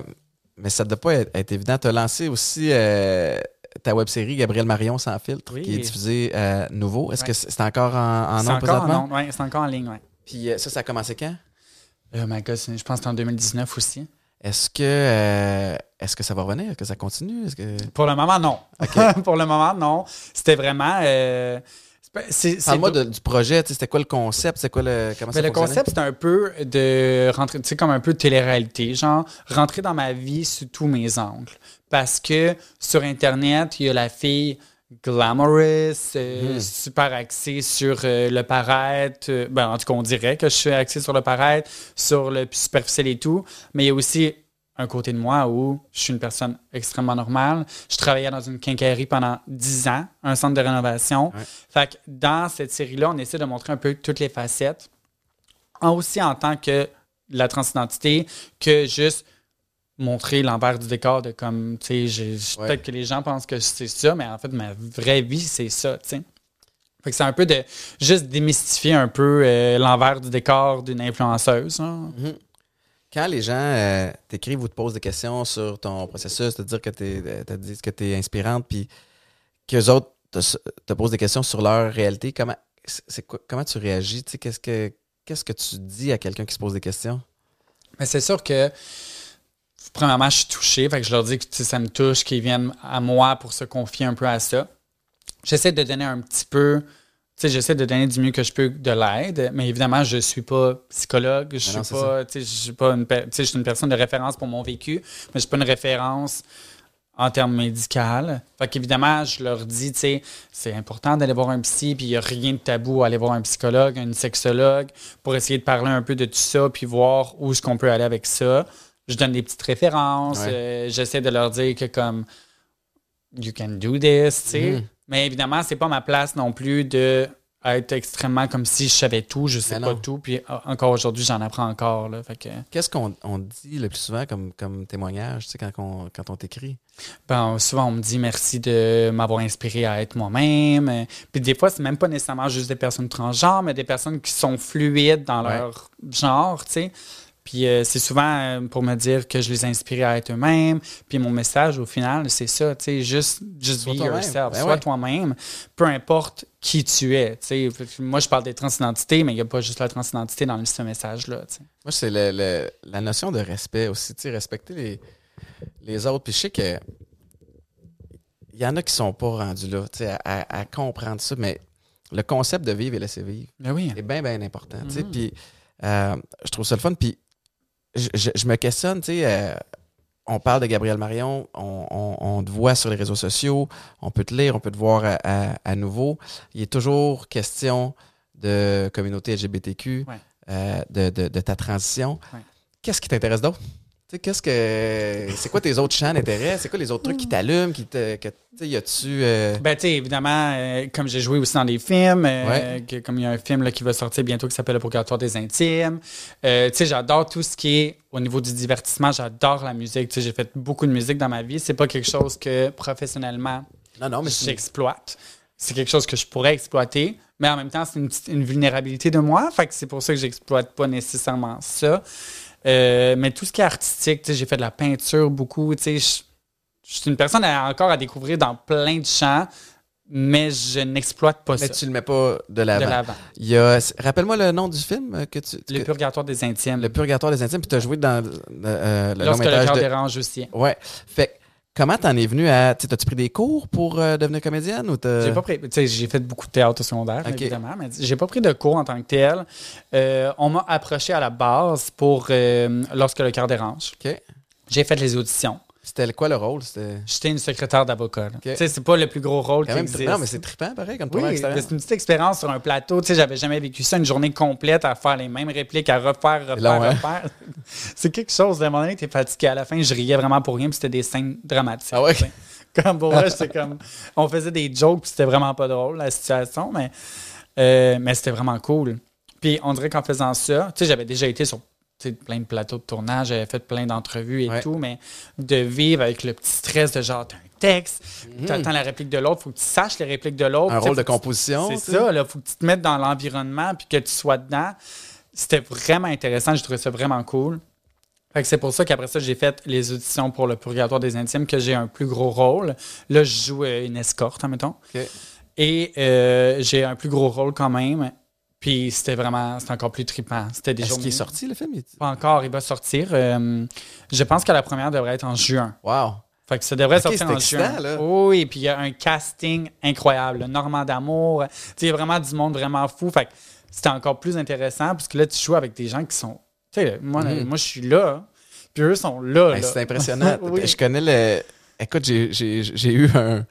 mais ça ne doit pas être, être évident. As lancé aussi euh, ta web série Gabriel Marion sans filtre, Oui. qui est diffusée euh, nouveau. Est-ce Ouais. que c'est encore en, en c'est nom encore présentement? en ouais, c'est encore en ligne, ouais. Puis euh, ça, ça a commencé quand? Oh my God, je pense que c'est en 2019 aussi. Est-ce que, euh, est-ce que ça va revenir? Est-ce que ça continue? Est-ce que... Pour le moment, non. Pour le moment, non. C'était vraiment. euh, Parle-moi de- du projet. tu sais, C'était quoi le concept? C'est quoi le. Comment ça Ben, le fonctionnait? concept, c'est un peu de rentrer, tu sais, comme un peu de télé-réalité, genre rentrer dans ma vie sous tous mes angles. Parce que sur Internet, il y a la fille glamorous, euh, Mhm. super axée sur euh, le paraître. euh, ben, en tout cas, on dirait que je suis axée sur le paraître, sur le superficiel et tout. Mais il y a aussi un côté de moi où je suis une personne extrêmement normale. Je travaillais dans une quincaillerie pendant 10 ans, un centre de rénovation. Ouais. Fait que dans cette série-là, on essaie de montrer un peu toutes les facettes aussi en tant que la transidentité que juste montrer l'envers du décor de comme, tu sais, Ouais. peut-être que les gens pensent que c'est ça, mais en fait, ma vraie vie, c'est ça, tu sais. Fait que c'est un peu de juste démystifier un peu euh, l'envers du décor d'une influenceuse. hein. Mhm. Quand les gens euh, t'écrivent ou te posent des questions sur ton processus, te dire que tu te disent que es inspirante, puis qu'eux autres te, te posent des questions sur leur réalité, comment, c'est quoi, comment tu réagis? Qu'est-ce que qu'est-ce que tu dis à quelqu'un qui se pose des questions? Mais c'est sûr que, premièrement, je suis touché. Fait que je leur dis que ça me touche, qu'ils viennent à moi pour se confier un peu à ça. J'essaie de donner un petit peu. Tu sais, j'essaie de donner du mieux que je peux de l'aide, mais évidemment, je suis pas psychologue, je suis non, pas, tu sais, je suis pas une, per- tu sais, je suis une personne de référence pour mon vécu, mais je suis pas une référence en termes médicaux. Fait qu'évidemment, je leur dis, tu sais, c'est important d'aller voir un psy, puis il n'y a rien de tabou à aller voir un psychologue, un sexologue, pour essayer de parler un peu de tout ça, puis voir où est-ce qu'on peut aller avec ça. Je donne des petites références, Ouais. euh, j'essaie de leur dire que comme, you can do this, tu sais. Mhm. Mais évidemment, c'est pas ma place non plus de être extrêmement comme si je savais tout, je sais pas non. tout, puis euh, encore aujourd'hui, j'en apprends encore. Qu'est-ce qu'on on dit le plus souvent comme, comme témoignage tu sais, quand, on, quand on t'écrit? Ben, souvent, on me dit merci de m'avoir inspiré à être moi-même. Euh, Puis des fois, c'est même pas nécessairement juste des personnes transgenres, mais des personnes qui sont fluides dans Ouais. leur genre, tu sais. Puis euh, c'est souvent euh, pour me dire que je les ai inspirés à être eux-mêmes. Puis mon message, au final, c'est ça, tu sais, juste, just be yourself. Ben Sois ouais. toi-même, peu importe qui tu es, Moi, je parle des transidentités, mais il n'y a pas juste la transidentité dans ce message-là. Moi, c'est le- le- la notion de respect aussi, respecter les, les autres. Puis je sais que il y en a qui sont pas rendus là, tu sais, à, à- comprendre ça, mais le concept de vivre et laisser vivre Ben oui. est bien, bien important, tu sais. Puis euh, je trouve ça le fun. Puis je, je- je me questionne, tu sais, euh, on parle de Gabriel Marion, on, on- on te voit sur les réseaux sociaux, on peut te lire, on peut te voir à, à- à nouveau. Il est toujours question de communauté LGBTQ, Ouais. euh, de, de- de ta transition. Ouais. Qu'est-ce qui t'intéresse d'autre? Sais, qu'est-ce que. C'est quoi tes autres champs d'intérêt? C'est quoi les autres trucs qui t'allument? Qui te, que, y a-tu. euh, Ben, tu sais, évidemment, euh, comme j'ai joué aussi dans des films, euh, Ouais. que- comme il y a un film là, qui va sortir bientôt qui s'appelle Le Purgatoire des Intimes. Euh, tu sais, j'adore tout ce qui est au niveau du divertissement. J'adore la musique. Tu sais, j'ai fait beaucoup de musique dans ma vie. C'est pas quelque chose que professionnellement Non, non, mais j'exploite. C'est quelque chose que je pourrais exploiter, mais en même temps, c'est une, une vulnérabilité de moi. Fait que c'est pour ça que j'exploite pas nécessairement ça. Euh, mais tout ce qui est artistique, j'ai fait de la peinture beaucoup. Tu sais, je, suis une personne à- encore à découvrir dans plein de champs, mais je n'exploite pas Mais ça tu le mets pas de de l'avant. l'avant. Il y a. Rappelle-moi le nom du film euh, que tu. Le purgatoire des intimes. Le Purgatoire des Intimes, puis tu as joué dans euh, le long Lorsque le cœur de. dérange aussi. Ouais. Fait que, comment t'en es venu à. T'as-tu pris des cours pour euh, devenir comédienne ou t'as. J'ai pas pris, j'ai fait beaucoup de théâtre au secondaire, Ok. évidemment, mais j'ai pas pris de cours en tant que tel. Euh, on m'a approché à la base pour euh, lorsque le cœur dérange. J'ai fait les auditions. C'était quoi le rôle? J'étais une secrétaire d'avocat. sais, c'est pas le plus gros rôle qui existe. non, mais c'est trippant, pareil, comme oui, c'est une petite expérience sur un plateau. J'avais jamais vécu ça, une journée complète à faire les mêmes répliques, à refaire, refaire, long, hein? refaire. c'est quelque chose. À un moment donné, t'es fatigué. À la fin, je riais vraiment pour rien, puis c'était des scènes dramatiques. Ah ouais? Comme pour moi, c'était comme. On faisait des jokes, puis c'était vraiment pas drôle, la situation, mais, euh, mais c'était vraiment cool. Puis on dirait qu'en faisant ça, tu sais, j'avais déjà été sur plein de plateaux de tournage, j'avais fait plein d'entrevues et Ouais. tout, mais de vivre avec le petit stress de genre, t'as un texte, Mhm. t'attends la réplique de l'autre, faut que tu saches les répliques de l'autre. Un Tu rôle de tu- composition. C'est tu ça, là, faut que tu te mettes dans l'environnement puis que tu sois dedans. C'était vraiment intéressant, j'ai trouvé ça vraiment cool. Fait que c'est pour ça qu'après ça, j'ai fait les auditions pour le Purgatoire des Intimes, que j'ai un plus gros rôle. Là, je joue euh, une escorte, admettons. Ok. Et euh, j'ai un plus gros rôle quand même. Puis c'était vraiment, c'était encore plus trippant. C'était des Est-ce qu'il est sorti, le film? Il- Pas encore, il va sortir. Euh, je pense que la première devrait être en juin. Wow. Fait que ça devrait sortir en excitant, juin. là. Oui, puis il y a un casting incroyable. Le Normand d'amour. Tu sais, il y a vraiment du monde vraiment fou. Fait que c'était encore plus intéressant parce que là, tu joues avec des gens qui sont. Tu sais, moi, Mhm. moi je suis là. Puis eux sont là. Là. c'est impressionnant. Oui. Je connais le. Écoute, j'ai- j'ai j'ai eu un.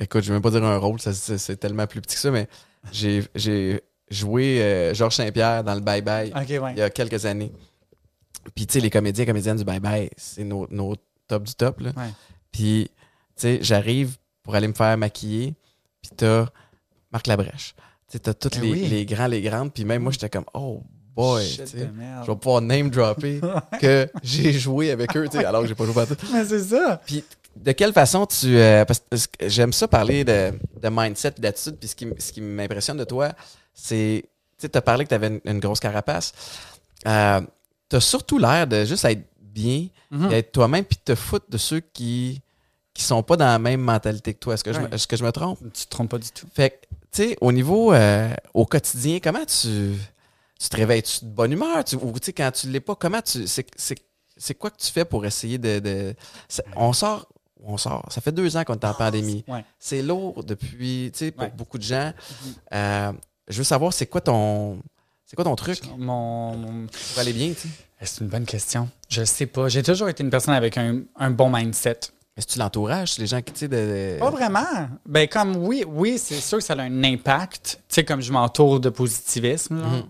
Écoute, je vais même pas dire un rôle, ça, c'est c'est tellement plus petit que ça, mais j'ai j'ai joué euh, Georges Saint-Pierre dans le Bye Bye ouais. il y a quelques années. Puis, tu sais, les comédiens et comédiennes du Bye Bye, c'est nos, nos top du top. Là. Ouais. Puis, tu sais, j'arrive pour aller me faire maquiller, puis t'as Marc Labrèche. Tu sais, t'as tous Ben les, oui. les grands, les grandes, puis même moi, j'étais comme, oh boy. Je vais pouvoir name dropper que j'ai joué avec eux, tu sais, alors que j'ai pas joué partout. Mais c'est ça. Puis de quelle façon tu. euh, parce que j'aime ça parler de, de mindset et d'attitude. Puis ce qui, m- ce qui m'impressionne de toi, c'est. Tu as parlé que tu avais une, une grosse carapace. Euh, tu as surtout l'air de juste être bien, Mhm. et être toi-même, puis te foutre de ceux qui qui sont pas dans la même mentalité que toi. Est-ce que, je, est-ce que je me trompe? Tu te trompes pas du tout. Fait que, tu sais, au niveau, euh, au quotidien, comment tu, tu te réveilles-tu de bonne humeur? Tu, ou, tu sais, quand tu l'es pas, comment tu, c'est, quoi que tu fais pour essayer de, de- on sort, on sort. Ça fait deux ans qu'on est en pandémie. Ouais. C'est lourd depuis, tu sais, pour Ouais. beaucoup de gens. Euh, je veux savoir, c'est quoi ton, c'est quoi ton truc? Mon, mon- pour aller bien, tu sais? C'est une bonne question. Je sais pas. J'ai toujours été une personne avec un, un bon mindset. Est-ce que tu l'entourage, les gens qui, tu sais, de, de- Pas vraiment. Ben comme oui, oui, c'est sûr que ça a un impact. Tu sais, comme je m'entoure de positivisme. Mhm.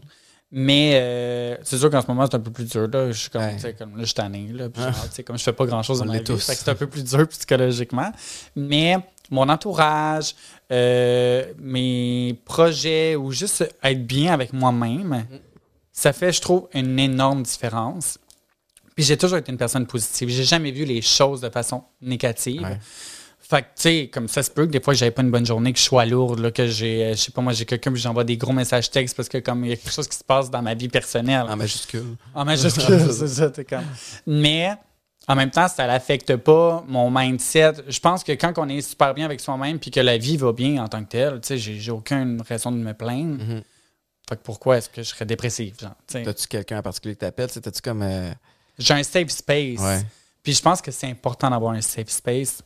Mais euh, c'est sûr qu'en ce moment, c'est un peu plus dur. Là. Je suis comme, Ouais. comme là, je suis tanné. Là, puis Ah. genre, comme je fais pas grand-chose dans ma vie. c'est un peu plus dur psychologiquement. Mais mon entourage, euh, mes projets ou juste être bien avec moi-même, ça fait, je trouve, une énorme différence. Puis j'ai toujours été une personne positive. J'ai jamais vu les choses de façon négative. Ouais. Fait que, tu sais, comme ça se peut que des fois, que j'avais pas une bonne journée, que je sois lourde, là, que j'ai, euh, je sais pas, moi, j'ai quelqu'un, puis j'envoie des gros messages textes parce que, comme, il y a quelque chose qui se passe dans ma vie personnelle. En majuscule. En majuscule, c'est ça, t'es comme. Mais, en même temps, ça l'affecte pas mon mindset. Je pense que quand on est super bien avec soi-même, puis que la vie va bien en tant que telle, tu sais, j'ai, aucune raison de me plaindre. Mhm. Fait que pourquoi est-ce que je serais dépressif. T'as-tu quelqu'un en particulier que t'appelles? T'as-tu comme. euh, J'ai un safe space. Ouais. Puis je pense que c'est important d'avoir un safe space.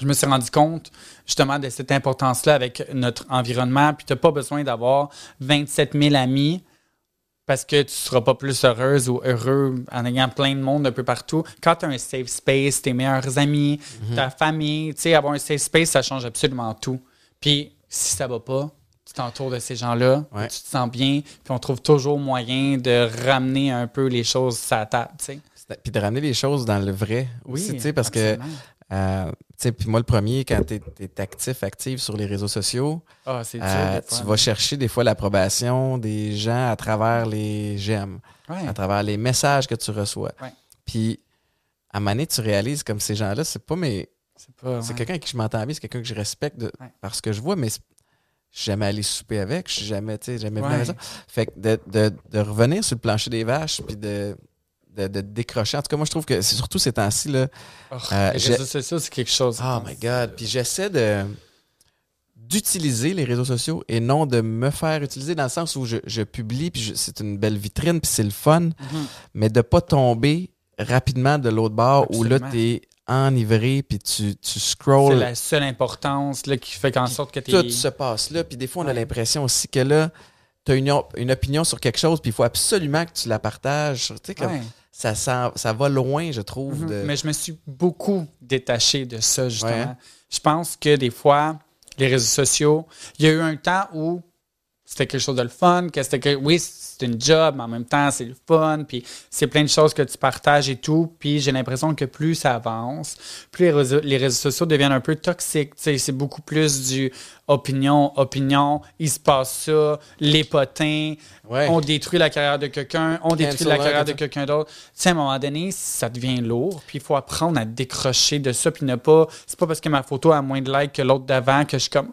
Je me suis rendu compte justement de cette importance-là avec notre environnement. Puis tu n'as pas besoin d'avoir 27 000 amis parce que tu ne seras pas plus heureuse ou heureux en ayant plein de monde un peu partout. Quand tu as un safe space, tes meilleurs amis, Mhm. ta famille, tu sais, avoir un safe space, ça change absolument tout. Puis si ça va pas, tu t'entoures de ces gens-là, Ouais. tu te sens bien, puis on trouve toujours moyen de ramener un peu les choses à la table, tu sais. Puis de ramener les choses dans le vrai aussi, tu sais, parce que. Euh, puis moi, le premier, quand tu es, actif, active sur les réseaux sociaux, Ah, dur. euh, tu vas chercher des fois l'approbation des gens à travers les j'aime, Ouais. à travers les messages que tu reçois. Puis, à un moment donné, tu réalises comme ces gens-là, c'est pas mes. C'est ouais. quelqu'un avec qui je m'entends bien, c'est quelqu'un que je respecte de, Ouais. parce que je vois, mais je suis jamais allé souper avec, je suis jamais, tu sais, jamais venu à maison. Fait que de, de- de revenir sur le plancher des vaches, puis de, de, de décrocher. En tout cas, moi, je trouve que c'est surtout ces temps-ci, là, Oh, Euh, les réseaux sociaux, c'est quelque chose. Oh my God. Puis j'essaie de d'utiliser les réseaux sociaux et non de me faire utiliser dans le sens où je, je publie, puis c'est une belle vitrine, puis c'est le fun, Mhm. mais de pas tomber rapidement de l'autre bord où là, tu es enivré, puis tu, tu C'est scrolls. la seule importance là, qui fait en sorte que tu Tout se passe là. Puis des fois, on a l'impression aussi que là, tu as une, une opinion sur quelque chose, puis il faut absolument que tu la partages. Tu sais, comme ça, ça, ça va loin, je trouve. Mhm. de- Mais je me suis beaucoup détaché de ça, justement. Ouais? Je pense que des fois, les réseaux sociaux, il y a eu un temps où c'était quelque chose de le fun, que c'était que oui, c'est une job, mais en même temps, c'est le fun, puis c'est plein de choses que tu partages et tout. Puis j'ai l'impression que plus ça avance, plus les réseaux, les réseaux sociaux deviennent un peu toxiques. C'est beaucoup plus du opinion, opinion, il se passe ça, les potins, on détruit la carrière de quelqu'un, on détruit la carrière de quelqu'un d'autre. Tu à un moment donné, ça devient lourd, puis il faut apprendre à décrocher de ça, puis ne pas. C'est pas parce que ma photo a moins de likes que l'autre d'avant que je suis comme.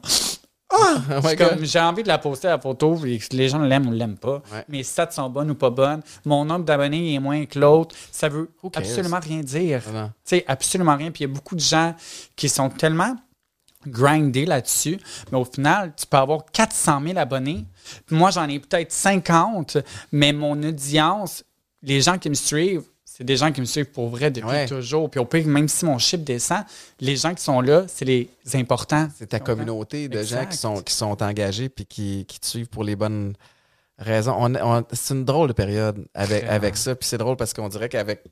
Ah! j'ai envie de la poster la photo, les gens l'aiment ou l'aiment pas. Mes stats sont bonnes ou pas bonnes. Mon nombre d'abonnés est moins que l'autre. Ça veut absolument rien dire. Tu sais, absolument rien. Puis il y a beaucoup de gens qui sont tellement grindés là-dessus, mais au final, tu peux avoir 400 000 abonnés. Moi, j'en ai peut-être 50, mais mon audience, les gens qui me suivent, c'est des gens qui me suivent pour vrai depuis toujours. Puis au pire, même si mon chiffre descend, les gens qui sont là, c'est les importants. C'est ta communauté de gens qui sont, qui sont engagés puis qui, qui te suivent pour les bonnes raisons. On, c'est une drôle de période avec, avec ça. Puis c'est drôle parce qu'on dirait qu'avec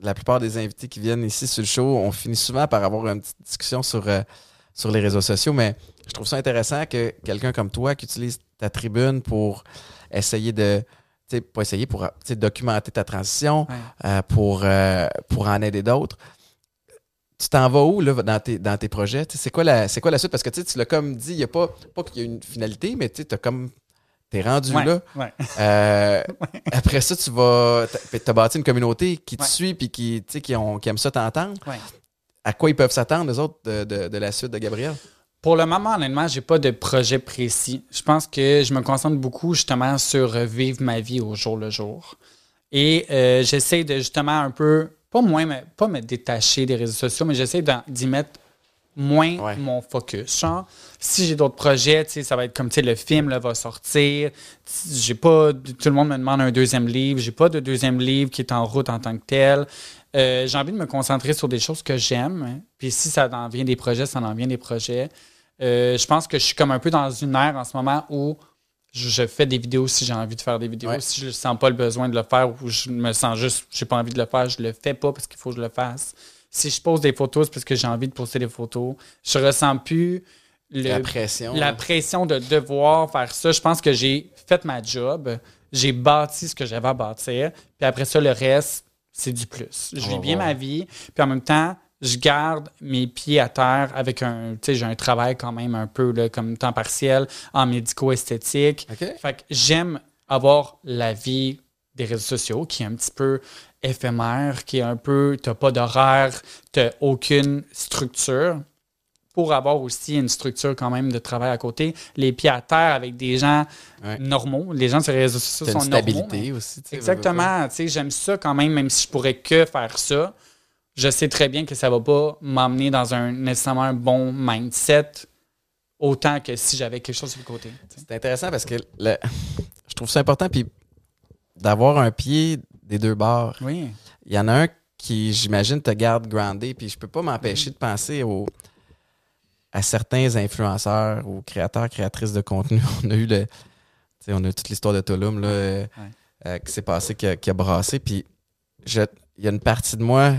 la plupart des invités qui viennent ici sur le show, on finit souvent par avoir une petite discussion sur, euh, sur les réseaux sociaux. Mais je trouve ça intéressant que quelqu'un comme toi qui utilise ta tribune pour essayer de pour essayer pour documenter ta transition, euh, pour, euh, pour en aider d'autres. Tu t'en vas où là, dans, tes, dans tes projets? C'est quoi, la, quoi la suite? Parce que tu l'as comme dit, il n'y a pas, pas qu'il y a une finalité, mais tu as comme. T'es rendu là. Euh, après ça, tu vas. T'as bâti une communauté qui te suit et qui, qui, ont, qui aiment ça t'entendre. À quoi ils peuvent s'attendre, les autres, de, de la suite de Gabriel? Pour le moment, honnêtement, j'ai pas de projet précis. Je pense que je me concentre beaucoup justement sur vivre ma vie au jour le jour. Et euh, j'essaie de justement un peu, pas moins, mais pas me détacher des réseaux sociaux, mais j'essaie d'y mettre moins mon focus. Genre, si j'ai d'autres projets, ça va être comme le film là, va sortir. J'ai pas. Tout le monde me demande un deuxième livre. J'ai pas de deuxième livre qui est en route en tant que tel. Euh, j'ai envie de me concentrer sur des choses que j'aime. Hein. Puis si ça en vient des projets, ça en vient des projets. Euh, je pense que je suis comme un peu dans une ère en ce moment où je, fais des vidéos si j'ai envie de faire des vidéos. Si je ne sens pas le besoin de le faire ou je me sens juste, j'ai pas envie de le faire, je le fais pas parce qu'il faut que je le fasse. Si je pose des photos, c'est parce que j'ai envie de poster des photos. Je ressens plus la pression. La pression de devoir faire ça. Je pense que j'ai fait ma job. J'ai bâti ce que j'avais à bâtir. Puis après ça, le reste, c'est du plus. Je vis bien ma vie. Puis en même temps, je garde mes pieds à terre avec un, tu sais, j'ai un travail quand même un peu là, comme temps partiel en médico-esthétique. Fait que j'aime avoir la vie des réseaux sociaux qui est un petit peu éphémère, qui est un peu, t'as pas d'horaire, t'as aucune structure pour avoir aussi une structure quand même de travail à côté, les pieds à terre avec des gens normaux. Les gens sur les réseaux sociaux sont une stabilité aussi. Exactement. J'aime ça quand même, même si je pourrais que faire ça je sais très bien que ça va pas m'emmener dans un nécessairement un bon mindset autant que si j'avais quelque chose sur le côté. C'est intéressant parce que je trouve ça important puis d'avoir un pied des deux bords. Oui. Il y en a un qui, j'imagine, te garde groundé, puis je peux pas m'empêcher de penser au, à certains influenceurs ou créateurs, créatrices de contenu. On a eu le, on a toute l'histoire de Tulum là, euh, euh, qui s'est passé, qui a, brassé, puis il y a une partie de moi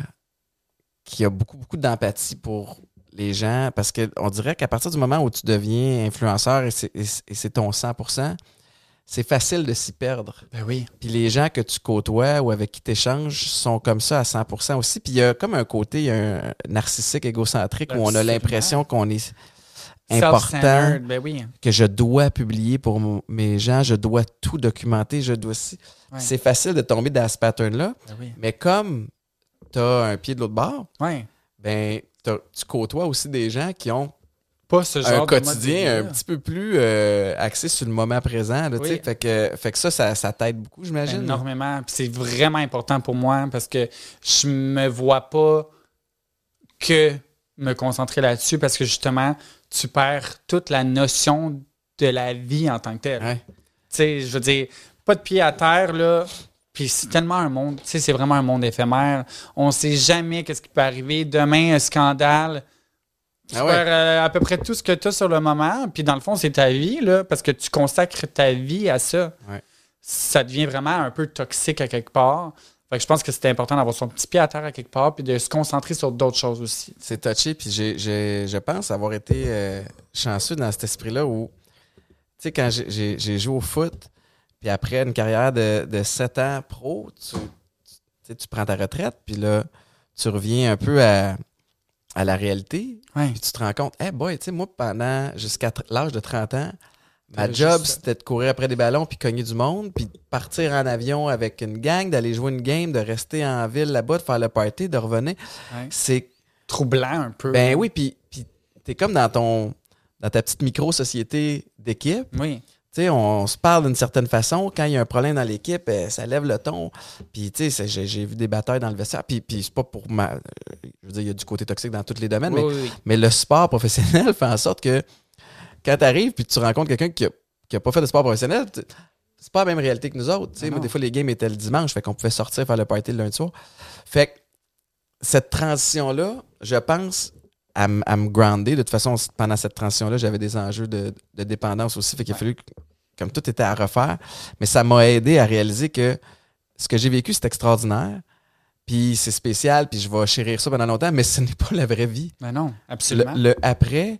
qui a beaucoup, beaucoup d'empathie pour les gens parce qu'on dirait qu'à partir du moment où tu deviens influenceur et c'est ton 100%, c'est facile de s'y perdre. Ben oui. Puis les gens que tu côtoies ou avec qui tu échanges sont comme ça à 100% aussi. Puis il y a comme un côté un narcissique, égocentrique où on a l'impression qu'on est important, ben oui. que je dois publier pour mes gens, je dois tout documenter, je dois aussi. C'est facile de tomber dans ce pattern-là. Ben oui. Mais comme tu as un pied de l'autre bord, ouais. ben, tu côtoies aussi des gens qui ont pas ce genre un quotidien un petit peu plus euh, axé sur le moment présent. Là, fait, que, fait que ça, ça, t'aide beaucoup, j'imagine. Énormément. c'est vraiment important pour moi parce que je me vois pas que me concentrer là-dessus parce que justement, tu perds toute la notion de la vie en tant que telle. Tu sais, je veux dire, pas de pied à terre, là. Puis c'est tellement un monde, tu sais, c'est vraiment un monde éphémère. On sait jamais qu'est-ce qui peut arriver. Demain, un scandale. Tu ah perds euh, à peu près tout ce que tu as sur le moment. Puis dans le fond, c'est ta vie, là, parce que tu consacres ta vie à ça. Ça devient vraiment un peu toxique à quelque part. Fait que je pense que c'est important d'avoir son petit pied à terre à quelque part puis de se concentrer sur d'autres choses aussi. C'est touché, puis j'ai, je pense avoir été euh, chanceux dans cet esprit-là où sais, quand j'ai joué au foot, puis après une carrière de, de 7 ans pro, tu, tu, prends ta retraite, puis là, tu reviens un peu à, à la réalité, Ouais. puis tu te rends compte, hey boy, tu sais, moi, pendant jusqu'à l'âge de 30 ans, ma job, c'était de courir après des ballons puis cogner du monde, puis de partir en avion avec une gang, d'aller jouer une game, de rester en ville là-bas, de faire le party, de revenir. Ouais. C'est Troublant un peu. ben oui, puis, puis t'es comme dans ton dans ta petite micro-société d'équipe. Oui. Sais, on, se parle d'une certaine façon. Quand il y a un problème dans l'équipe, euh, ça lève le ton. Puis, tu sais, j'ai, vu des batailles dans le vestiaire. Puis, puis c'est pas pour ma... euh, Je veux dire, il y a du côté toxique dans tous les domaines, Oui, mais, oui, mais le sport professionnel fait en sorte que quand tu arrives puis tu rencontres quelqu'un qui a, qui a pas fait de sport professionnel, c'est pas la même réalité que nous autres. Ah Moi, des fois, les games étaient le dimanche, fait qu'on pouvait sortir faire le party le lundi soir. Fait que cette transition-là, je pense, à, à me grounder. De toute façon, pendant cette transition-là, j'avais des enjeux de, de dépendance aussi. Fait qu'il a fallu, comme tout était à refaire, mais ça m'a aidé à réaliser que ce que j'ai vécu, c'est extraordinaire. Puis c'est spécial, puis je vais chérir ça pendant longtemps, mais ce n'est pas la vraie vie. Ben non, Le, absolument. le après,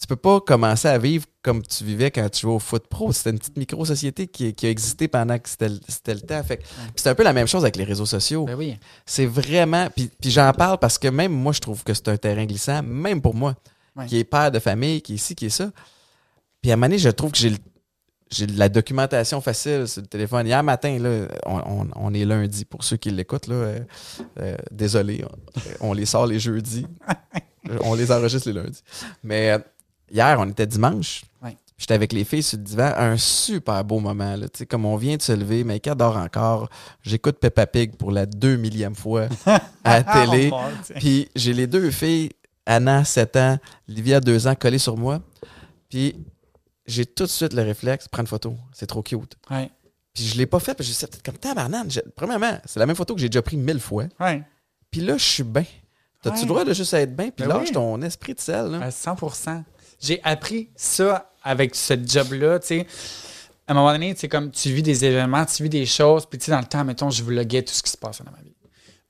tu peux pas commencer à vivre comme tu vivais quand tu jouais au foot pro. C'était une petite micro-société qui, qui a existé pendant que c'était le- temps. Fait c'est un peu la même chose avec les réseaux sociaux. Ben oui. C'est vraiment. Puis, puis j'en parle parce que même moi, je trouve que c'est un terrain glissant, même pour moi, Ouais. qui est père de famille, qui est ici, qui est ça. Puis à un moment donné, je trouve que j'ai de la documentation facile sur le téléphone. Hier matin, là, on, on- on est lundi pour ceux qui l'écoutent. Là, euh, euh, désolé, on, on les sort les jeudis. on les enregistre les lundis. Mais euh, hier, on était dimanche. Ouais. J'étais avec les filles sur le divan. Un super beau moment. Là, Tu sais, comme on vient de se lever, mais dort encore. J'écoute Peppa Pig pour la deux millième fois à la télé. Mon Dieu. Puis j'ai les deux filles, Anna, 7 ans, Livia, 2 ans, collées sur moi. Puis j'ai tout de suite le réflexe, prendre une photo. C'est trop cute. Ouais. Puis je l'ai pas fait, puis je suis peut-être comme tabarnane. Je- Premièrement, c'est la même photo que j'ai déjà pris mille fois. Ouais. Puis là, je suis bien. T'as-tu Ouais. le droit de juste être bien? Puis Ben lâche oui. ton esprit de sel. Là. À 100 J'ai appris ça avec ce job-là, tu sais. À un moment donné, tu sais, comme tu vis des événements, tu vis des choses, puis tu sais, dans le temps, mettons, je vloguais tout ce qui se passait dans ma vie.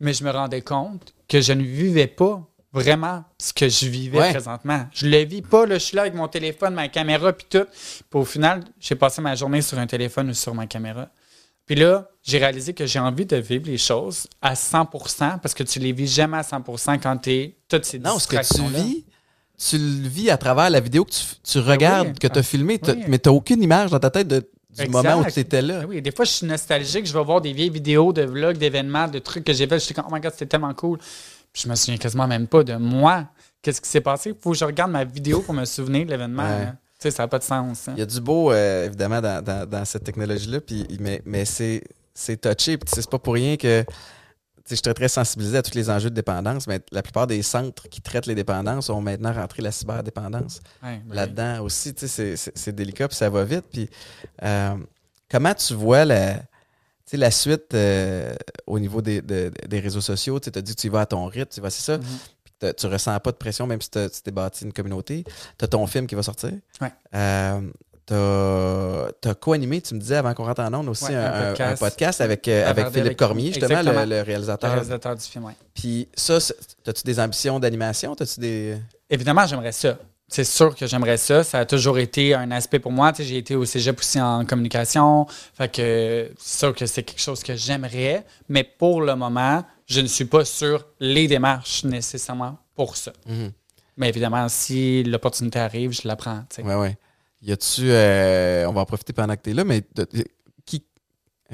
Mais je me rendais compte que je ne vivais pas vraiment ce que je vivais Ouais. présentement. Je le vis pas, là, je suis là avec mon téléphone, ma caméra, puis tout. Puis au final, j'ai passé ma journée sur un téléphone ou sur ma caméra. Puis là, j'ai réalisé que j'ai envie de vivre les choses à 100% parce que tu les vis jamais à 100% quand tu es toutes ces Non, ce que tu distractions-là. vis, tu le vis à travers la vidéo que tu, tu regardes, oui. que tu as filmée, t'as- Oui. mais tu n'as aucune image dans ta tête de- du Exact. moment où tu étais là. Ah oui, des fois, je suis nostalgique. Je vais voir des vieilles vidéos de vlogs, d'événements, de trucs que j'ai fait. Je suis comme, oh my god, c'était tellement cool. Puis je me souviens quasiment même pas de moi. Qu'est-ce qui s'est passé? Il faut que je regarde ma vidéo pour me souvenir de l'événement. Ouais. hein. Tu sais, ça n'a pas de sens. hein. Il y a du beau, euh, évidemment, dans, dans- dans cette technologie-là, mais, mais c'est, touché. Puis c'est pas pour rien que je suis très, très sensibilisé à tous les enjeux de dépendance, mais la plupart des centres qui traitent les dépendances ont maintenant rentré la cyberdépendance Ouais, ben là-dedans aussi. C'est, délicat, puis ça va vite. Puis euh, comment tu vois la, la suite euh, au niveau des, de- des réseaux sociaux? Tu as dit que tu y vas à ton rythme, tu vas, c'est ça? Puis t'as- tu ressens pas de pression, même si tu t'es bâti une communauté. Tu as ton film qui va sortir. Ouais. Euh, T'as t'as co-animé, tu me disais avant qu'on rentre en ondes aussi, Ouais, un, un podcast. avec, euh, avec Verdun, Philippe avec- Cormier, justement, le, Exactement. le Le réalisateur. réalisateur du film, ouais. Puis ça, t'as-tu des ambitions d'animation? T'as-tu des. Évidemment, j'aimerais ça. C'est sûr que j'aimerais ça. Ça a toujours été un aspect pour moi. J'ai été au cégep aussi en communication. Fait que c'est sûr que c'est quelque chose que j'aimerais. Mais pour le moment, je ne suis pas sur les démarches nécessairement pour ça. Mhm. Mais évidemment, si l'opportunité arrive, je la prends. Ouais, ouais. Y a-tu. euh, on va en profiter pendant que t'es là, mais de- de- qui.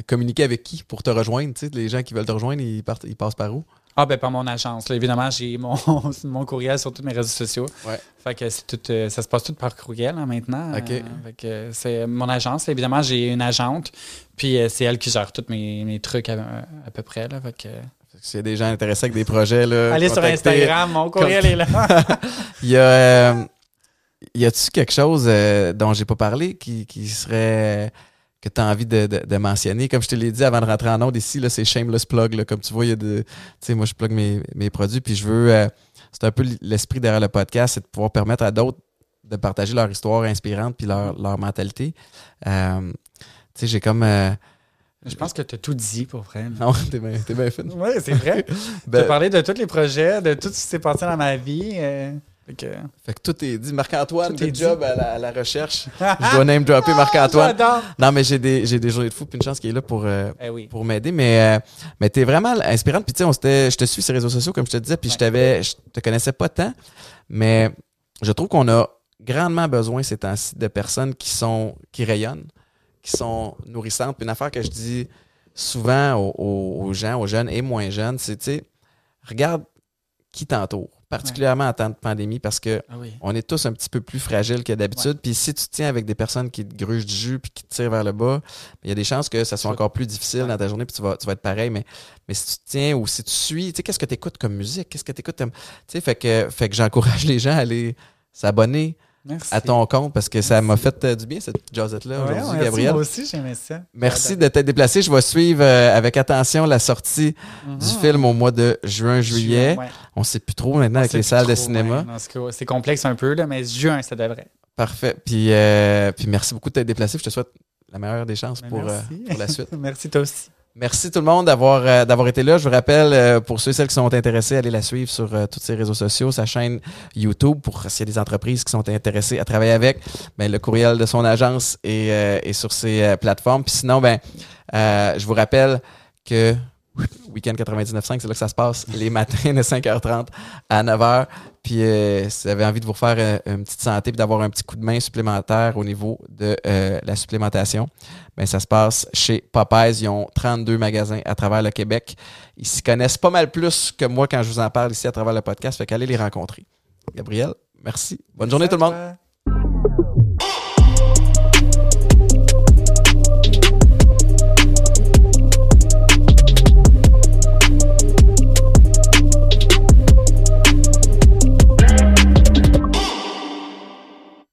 Communiquer avec qui pour te rejoindre? Les gens qui veulent te rejoindre, ils, partent, ils passent par où? Ah, ben, par mon agence. là. Évidemment, j'ai mon, mon courriel sur tous mes réseaux sociaux. Ouais. Fait que c'est tout, euh, ça se passe tout par courriel hein, maintenant. OK. Euh, fait que c'est mon agence. là. Évidemment, j'ai une agente. Puis euh, c'est elle qui gère tous mes, mes trucs à, à peu près. Là. Fait que, S'il y a des gens intéressés avec des projets, là. allez sur Instagram, mon courriel est là. Il y a. euh, y a-tu quelque chose euh, dont j'ai pas parlé qui, qui serait. que tu as envie de, de- de mentionner? Comme je te l'ai dit avant de rentrer en onde ici, c'est shameless plug. Là, comme tu vois, il y a de. Tu sais, moi, je plug mes, mes produits, puis je veux. euh, c'est un peu l'esprit derrière le podcast, c'est de pouvoir permettre à d'autres de partager leur histoire inspirante puis leur, leur mentalité. Euh, tu sais, j'ai comme. euh, Je pense que tu as tout dit pour vrai. non, t'es bien, t'es bien fin. Oui, c'est vrai. tu Ben, as parlé de tous les projets, de tout ce qui s'est passé dans ma vie. Fait que- tout est dit. Marc-Antoine, dit. job à la, à la recherche. Je dois name dropper Marc-Antoine. J'adore. Non, mais j'ai des, j'ai des journées de fou, puis une chance qu'il est là pour, euh, Eh oui. pour m'aider. Mais, euh, mais t'es vraiment inspirante. Puis tu sais, je te suis sur les réseaux sociaux, comme je te disais, puis je t'avais, je te connaissais pas tant. Mais je trouve qu'on a grandement besoin ces temps-ci de personnes qui sont, qui rayonnent, qui sont nourrissantes. Puis une affaire que je dis souvent aux, aux- aux gens, aux jeunes et moins jeunes, c'est, tu sais, regarde qui t'entoure, particulièrement en temps de pandémie, parce que Ah oui. on est tous un petit peu plus fragiles que d'habitude. Puis si tu te tiens avec des personnes qui te grugent du jus puis qui te tirent vers le bas, il y a des chances que ça soit encore plus difficile dans ta journée puis tu vas, tu vas être pareil. Mais, mais si tu te tiens ou si tu suis, tu sais, qu'est-ce que tu écoutes comme musique? Qu'est-ce que tu écoutes? Tu sais, fait que, fait que j'encourage les gens à aller s'abonner Merci. à ton compte parce que ça m'a fait euh, du bien, cette jazzette-là Ouais, aujourd'hui, merci, Gabriel. Moi aussi, j'aimais ça. Merci de t'être déplacé. Je vais suivre euh, avec attention la sortie Mhm. du film au mois de juin-juillet. Ouais. On sait plus trop maintenant avec les salles de cinéma. ouais. C'est complexe un peu, là, mais juin, ça devrait. Parfait. Puis, euh, puis merci beaucoup de t'être déplacé. Je te souhaite la meilleure des chances Ben, pour la suite. Merci, toi aussi. Merci tout le monde d'avoir euh, d'avoir été là. Je vous rappelle, euh, pour ceux et celles qui sont intéressés, allez la suivre sur euh, tous ses réseaux sociaux, sa chaîne YouTube, pour s'il y a des entreprises qui sont intéressées à travailler avec, ben, le courriel de son agence est, est sur euh, plateformes. Puis sinon, ben, je vous rappelle que Week-end 99.5, c'est là que ça se passe, les matins de 5h30 à 9h. Puis euh, si vous avez envie de vous refaire euh, une petite santé puis d'avoir un petit coup de main supplémentaire au niveau de euh, la supplémentation, ben ça se passe chez Popeyes. Ils ont 32 magasins à travers le Québec. Ils s'y connaissent pas mal plus que moi quand je vous en parle ici à travers le podcast. Fait qu'allez les rencontrer. Gabriel, merci. Bonne journée tout le monde.